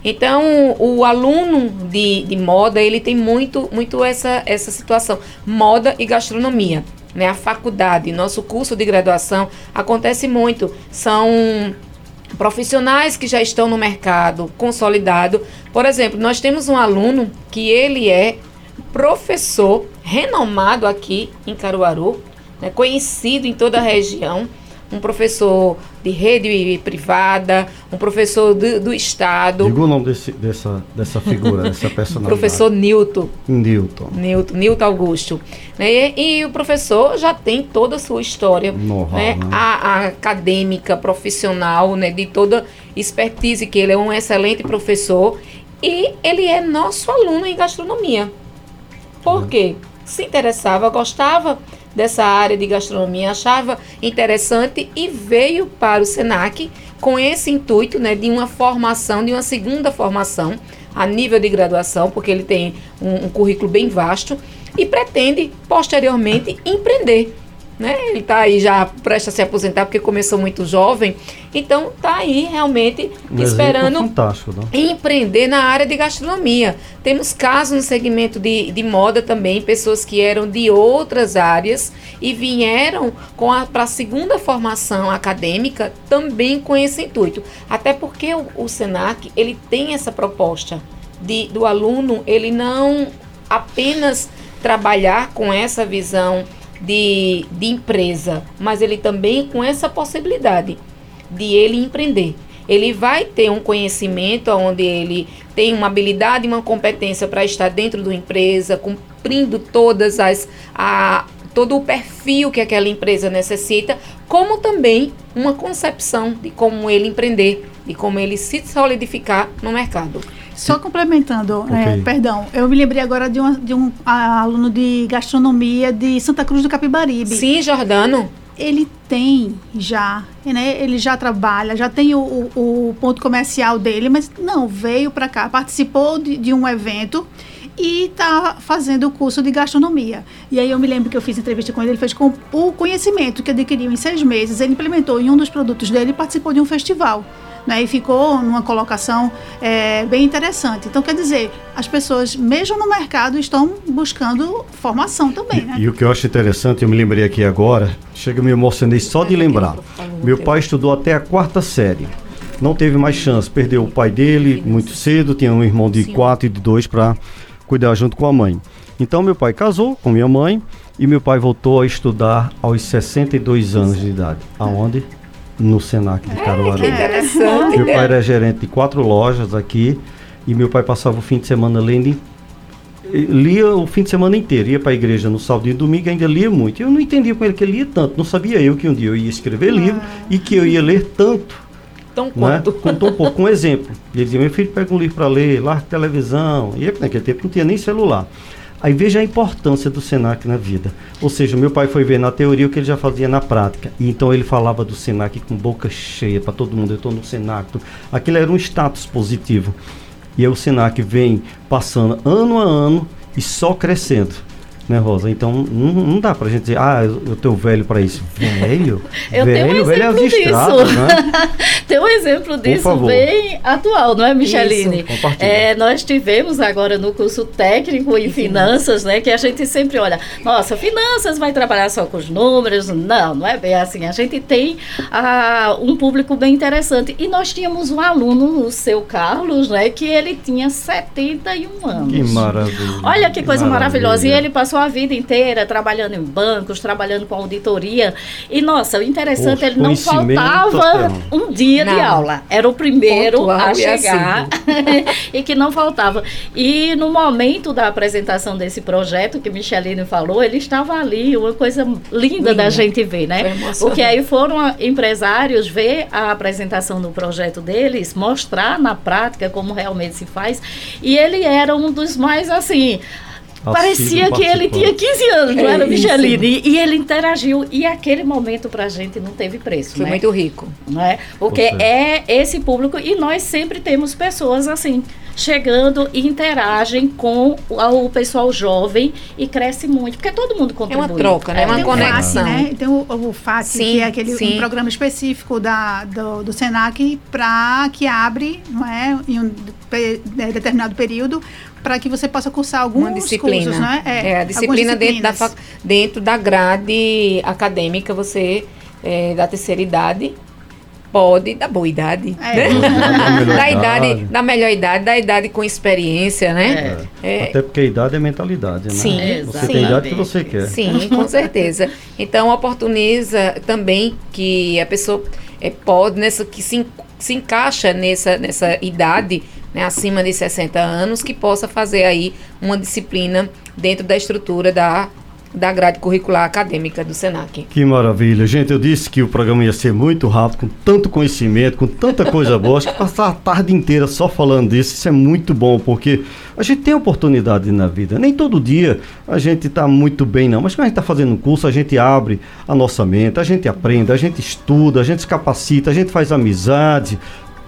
Então, o aluno de, de moda, ele tem muito, muito essa, essa situação. Moda e gastronomia né, a faculdade, nosso curso de graduação, acontece muito. São profissionais que já estão no mercado consolidado. Por exemplo, nós temos um aluno que ele é professor renomado aqui em Caruaru, né, conhecido em toda a região um professor de rede privada, um professor do, do Estado. Diga o nome desse, dessa, dessa figura, dessa personalidade. professor Newton. Newton. Newton, Newton Augusto. Né? E, e, o professor já tem toda a sua história. Né? né? A, a, acadêmica, profissional, né? de toda expertise, que ele é um excelente professor. E ele é nosso aluno em gastronomia. Por é. quê? Se interessava, gostava dessa área de gastronomia, achava interessante e veio para o SENAC com esse intuito né, de uma formação, de uma segunda formação a nível de graduação, porque ele tem um, um currículo bem vasto e pretende posteriormente empreender. Né? Ele está aí já presta a se aposentar porque começou muito jovem, então está aí realmente Um esperando fantástico, né? empreender na área de gastronomia. Temos casos no segmento de, de moda também, pessoas que eram de outras áreas e vieram para a segunda formação acadêmica também com esse intuito. Até porque o, o SENAC ele tem essa proposta de, do aluno ele não apenas trabalhar com essa visão de, de empresa, mas ele também com essa possibilidade de ele empreender. Ele vai ter um conhecimento onde ele tem uma habilidade uma competência para estar dentro de uma empresa, cumprindo todas as a, todo o perfil que aquela empresa necessita, como também uma concepção de como ele empreender, de como ele se solidificar no mercado. Só complementando, Ok. é, perdão, eu me lembrei agora de, uma- de um ah, aluno de gastronomia de Santa Cruz do Capibaribe. Sim, Jordano. Ele tem já, né? Ele já trabalha, já tem o, o- o ponto comercial dele, mas não, veio para cá, participou de, de um evento e está fazendo o curso de gastronomia. E aí eu me lembro que eu fiz entrevista com ele, ele fez com o conhecimento que adquiriu em seis meses, ele implementou em um dos produtos dele e participou de um festival. Né, e ficou numa colocação é, bem interessante. Então, quer dizer, as pessoas, mesmo no mercado, estão buscando formação também, né? E, e o que eu acho interessante, eu me lembrei aqui agora, chega, eu me emocionei só de lembrar. Meu pai estudou até a quarta série. Não teve mais chance, perdeu o pai dele muito cedo, tinha um irmão de quatro e de dois para cuidar junto com a mãe. Então meu pai casou com minha mãe e meu pai voltou a estudar aos 62 anos de idade. Aonde? No Senac de Caruaru. Que interessante. Meu pai era gerente de quatro lojas aqui e meu pai passava o fim de semana lendo. Lia o fim de semana inteiro, ia para a igreja no sábado e domingo, ainda lia muito. Eu não entendia com ele que ele lia tanto, não sabia eu que um dia eu ia escrever livro e que eu ia ler tanto, Então, né? quanto? Com tão pouco. Um exemplo. Ele dizia: Meu filho, pega um livro para ler, larga a televisão. E eu, naquele tempo não tinha nem celular. Aí veja a importância do Senac na vida. Ou seja, meu pai foi ver na teoria o que ele já fazia na prática. E então ele falava do Senac com boca cheia para todo mundo. Eu estou no Senac. Aquilo era um status positivo. E aí o Senac vem passando ano a ano e só crescendo. Né, Rosa? Então não, não dá pra gente dizer, ah, eu, eu tenho velho para isso. Velho? Eu tenho um velho, velho é exemplo estradas, disso. né? Tem um exemplo disso bem atual, não é, Micheline? É, nós tivemos agora no curso técnico em finanças, né? Que a gente sempre olha, nossa, finanças vai trabalhar só com os números. Não, não é bem assim. A gente tem ah, um público bem interessante. E nós tínhamos um aluno, o seu Carlos, né? Que ele tinha 71 anos. Que maravilha. Olha que coisa maravilhosa. E ele passou a vida inteira trabalhando em bancos, trabalhando com auditoria. E, nossa, o interessante, Poxa, ele não faltava um dia de Não. aula. Era o primeiro Pontual a e chegar e que não faltava. E no momento da apresentação desse projeto que Micheline falou, ele estava ali, uma coisa linda, da gente ver, né? Porque aí foram a- empresários ver a apresentação do projeto deles, mostrar na prática como realmente se faz. E ele era um dos mais assim. Parecia que ele tinha 15 anos, não É era, isso. Micheline? E, e ele interagiu. E aquele momento pra gente não teve preço, Foi né? muito rico. não é? Porque é esse público e nós sempre temos pessoas assim chegando e interagem com o, o pessoal jovem e cresce muito, porque todo mundo É contribui. uma troca, né? É, Uma tem conexão. O FAT, né? Tem o, o FAT, Sim, que é aquele sim. um programa específico da, do, do SENAC para que abre, não é, em um pe- é, determinado período, para que você possa cursar alguns Uma disciplina. cursos, né? É, a algumas disciplina dentro da, dentro da grade acadêmica, você, é, da terceira idade, pode, da boa idade, É. né? Da melhor da idade, idade. da melhor idade, da idade com experiência, né? É, Até porque a idade é mentalidade, né? Sim, Você tem a idade que exatamente. você quer. Sim, com certeza. Então oportuniza também que a pessoa é, pode, nessa, que se, se encaixa nessa, nessa idade, né, acima de 60 anos, que possa fazer aí uma disciplina dentro da estrutura da da grade curricular acadêmica do SENAC. Que maravilha. Gente, eu disse que o programa ia ser muito rápido, com tanto conhecimento, com tanta coisa boa. Acho que passar a tarde inteira só falando disso, isso é muito bom, porque a gente tem oportunidade na vida. Nem todo dia a gente está muito bem, não. Mas quando a gente está fazendo um curso, a gente abre a nossa mente, a gente aprende, a gente estuda, a gente se capacita, a gente faz amizade.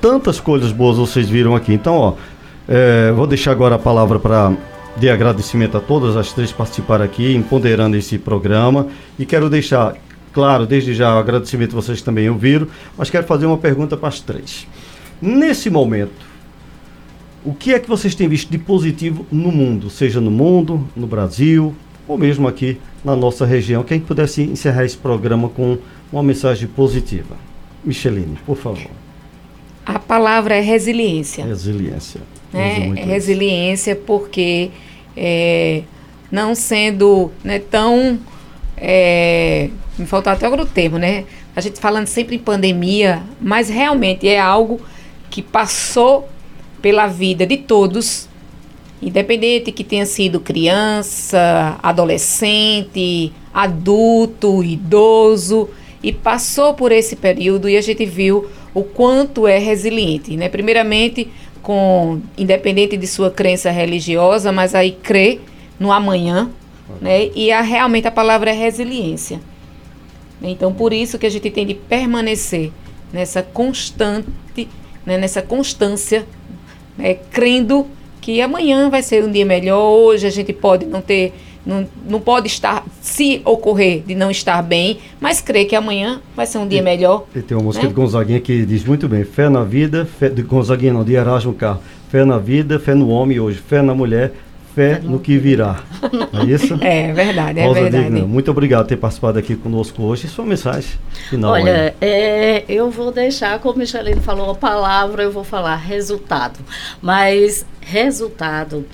Tantas coisas boas vocês viram aqui. Então, ó, é, vou deixar agora a palavra para de agradecimento a todas as três que participaram aqui, empoderando esse programa. E quero deixar, claro, desde já o agradecimento vocês também ouviram, mas quero fazer uma pergunta para as três. Nesse momento, o que é que vocês têm visto de positivo no mundo, seja no mundo, no Brasil, ou mesmo aqui na nossa região? Quem pudesse encerrar esse programa com uma mensagem positiva? Micheline, por favor. A palavra é resiliência. Resiliência. Né? É resiliência porque é, não sendo né, tão. É, me faltou até agora o termo, né? A gente falando sempre em pandemia, mas realmente é algo que passou pela vida de todos, independente que tenha sido criança, adolescente, adulto, idoso, e passou por esse período e a gente viu o quanto é resiliente, né? Primeiramente, com independente de sua crença religiosa, mas aí crê no amanhã, né? E a, realmente a palavra é resiliência. Então, por isso que a gente tem de permanecer nessa constante, né? nessa constância, né? crendo que amanhã vai ser um dia melhor, hoje a gente pode não ter não, não pode estar, se ocorrer de não estar bem, mas crer que amanhã vai ser um dia e, melhor. E tem uma música né? de Gonzaguinha que diz muito bem: fé na vida, fé, de Gonzaguinha não, de Erasmo Carro. Fé na vida, fé no homem hoje, fé na mulher, fé no que virá. É isso? É verdade, é Rosa verdade. Digna, muito obrigado por ter participado aqui conosco hoje. E sua mensagem final. Olha, é, eu vou deixar, como o Michelino falou a palavra, eu vou falar resultado. Mas resultado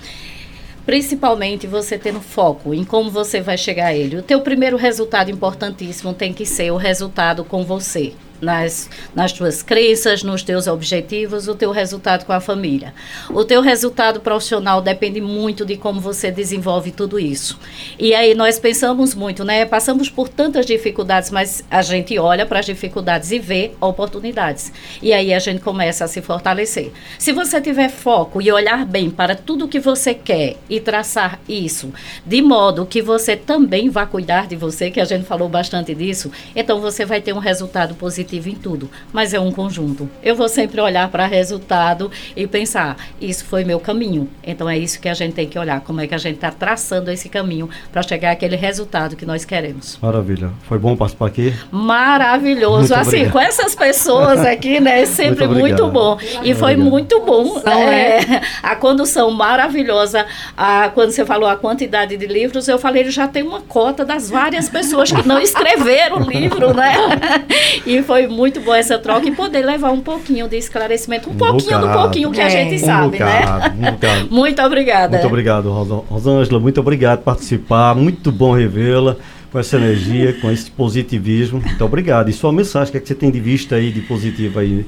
principalmente você tendo foco em como você vai chegar a ele. O teu primeiro resultado importantíssimo tem que ser o resultado com você nas, nas tuas crenças, nos teus objetivos, o teu resultado com a família. O teu resultado profissional depende muito de como você desenvolve tudo isso. E aí nós pensamos muito, né? Passamos por tantas dificuldades, mas a gente olha para as dificuldades e vê oportunidades. E aí a gente começa a se fortalecer. Se você tiver foco e olhar bem para tudo que você quer e traçar isso de modo que você também vá cuidar de você, que a gente falou bastante disso, então você vai ter um resultado positivo positivo em tudo, mas é um conjunto. Eu vou sempre olhar para resultado e pensar, isso foi meu caminho. Então é isso que a gente tem que olhar, como é que a gente está traçando esse caminho para chegar àquele resultado que nós queremos. Maravilha. Foi bom participar aqui? Maravilhoso. Muito assim, obrigado. com essas pessoas aqui, né? É sempre muito, muito bom. E foi muito bom. É, a condução maravilhosa. A, quando você falou a quantidade de livros, eu falei, ele já tem uma cota das várias pessoas que não escreveram o livro, né? E foi foi muito boa essa troca e poder levar um pouquinho de esclarecimento, um, um pouquinho bocado. do pouquinho que é. a gente um sabe, bocado, né? Um muito obrigada. Muito obrigado, Rosângela. Muito obrigado por participar. Muito bom revê-la com essa energia, com esse positivismo. Muito obrigado. E sua mensagem, o que, é que você tem de vista aí de positivo aí?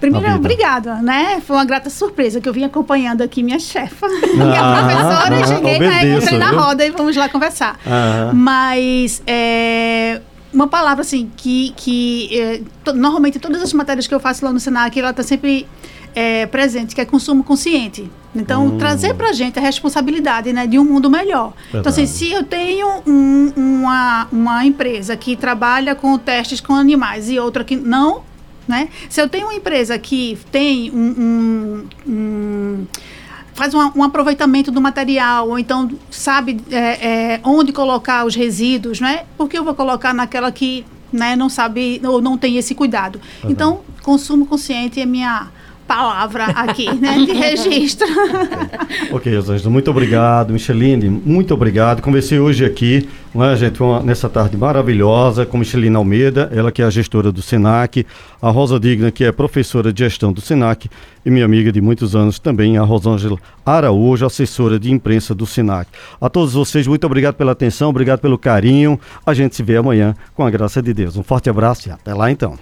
Primeiro, obrigada, né? Foi uma grata surpresa que eu vim acompanhando aqui minha chefa, minha ah, professora, ah, e cheguei, né, entrei na roda e vamos lá conversar. Ah, Mas é, uma palavra assim que, que é, to, normalmente todas as matérias que eu faço lá no Senac ela está sempre é, presente, que é consumo consciente. Então, hum. trazer para a gente a responsabilidade né, de um mundo melhor. Verdade. Então, assim, se eu tenho um, uma, uma empresa que trabalha com testes com animais e outra que não, né? Se eu tenho uma empresa que tem um, um, um faz um, um, aproveitamento do material, ou então sabe é, é, onde colocar os resíduos, né? Porque eu vou colocar naquela que né, não sabe ou não tem esse cuidado. Uhum. Então, consumo consciente é minha palavra aqui, né, de registro. ok, Rosângela, muito obrigado. Micheline, muito obrigado. Conversei hoje aqui, né, gente, uma, nessa tarde maravilhosa com Micheline Almeida, ela que é a gestora do SENAC, a Rosa Digna, que é professora de gestão do SENAC, e minha amiga de muitos anos também, a Rosângela Araújo, assessora de imprensa do SENAC. A todos vocês, muito obrigado pela atenção, obrigado pelo carinho. A gente se vê amanhã com a graça de Deus. Um forte abraço e até lá então.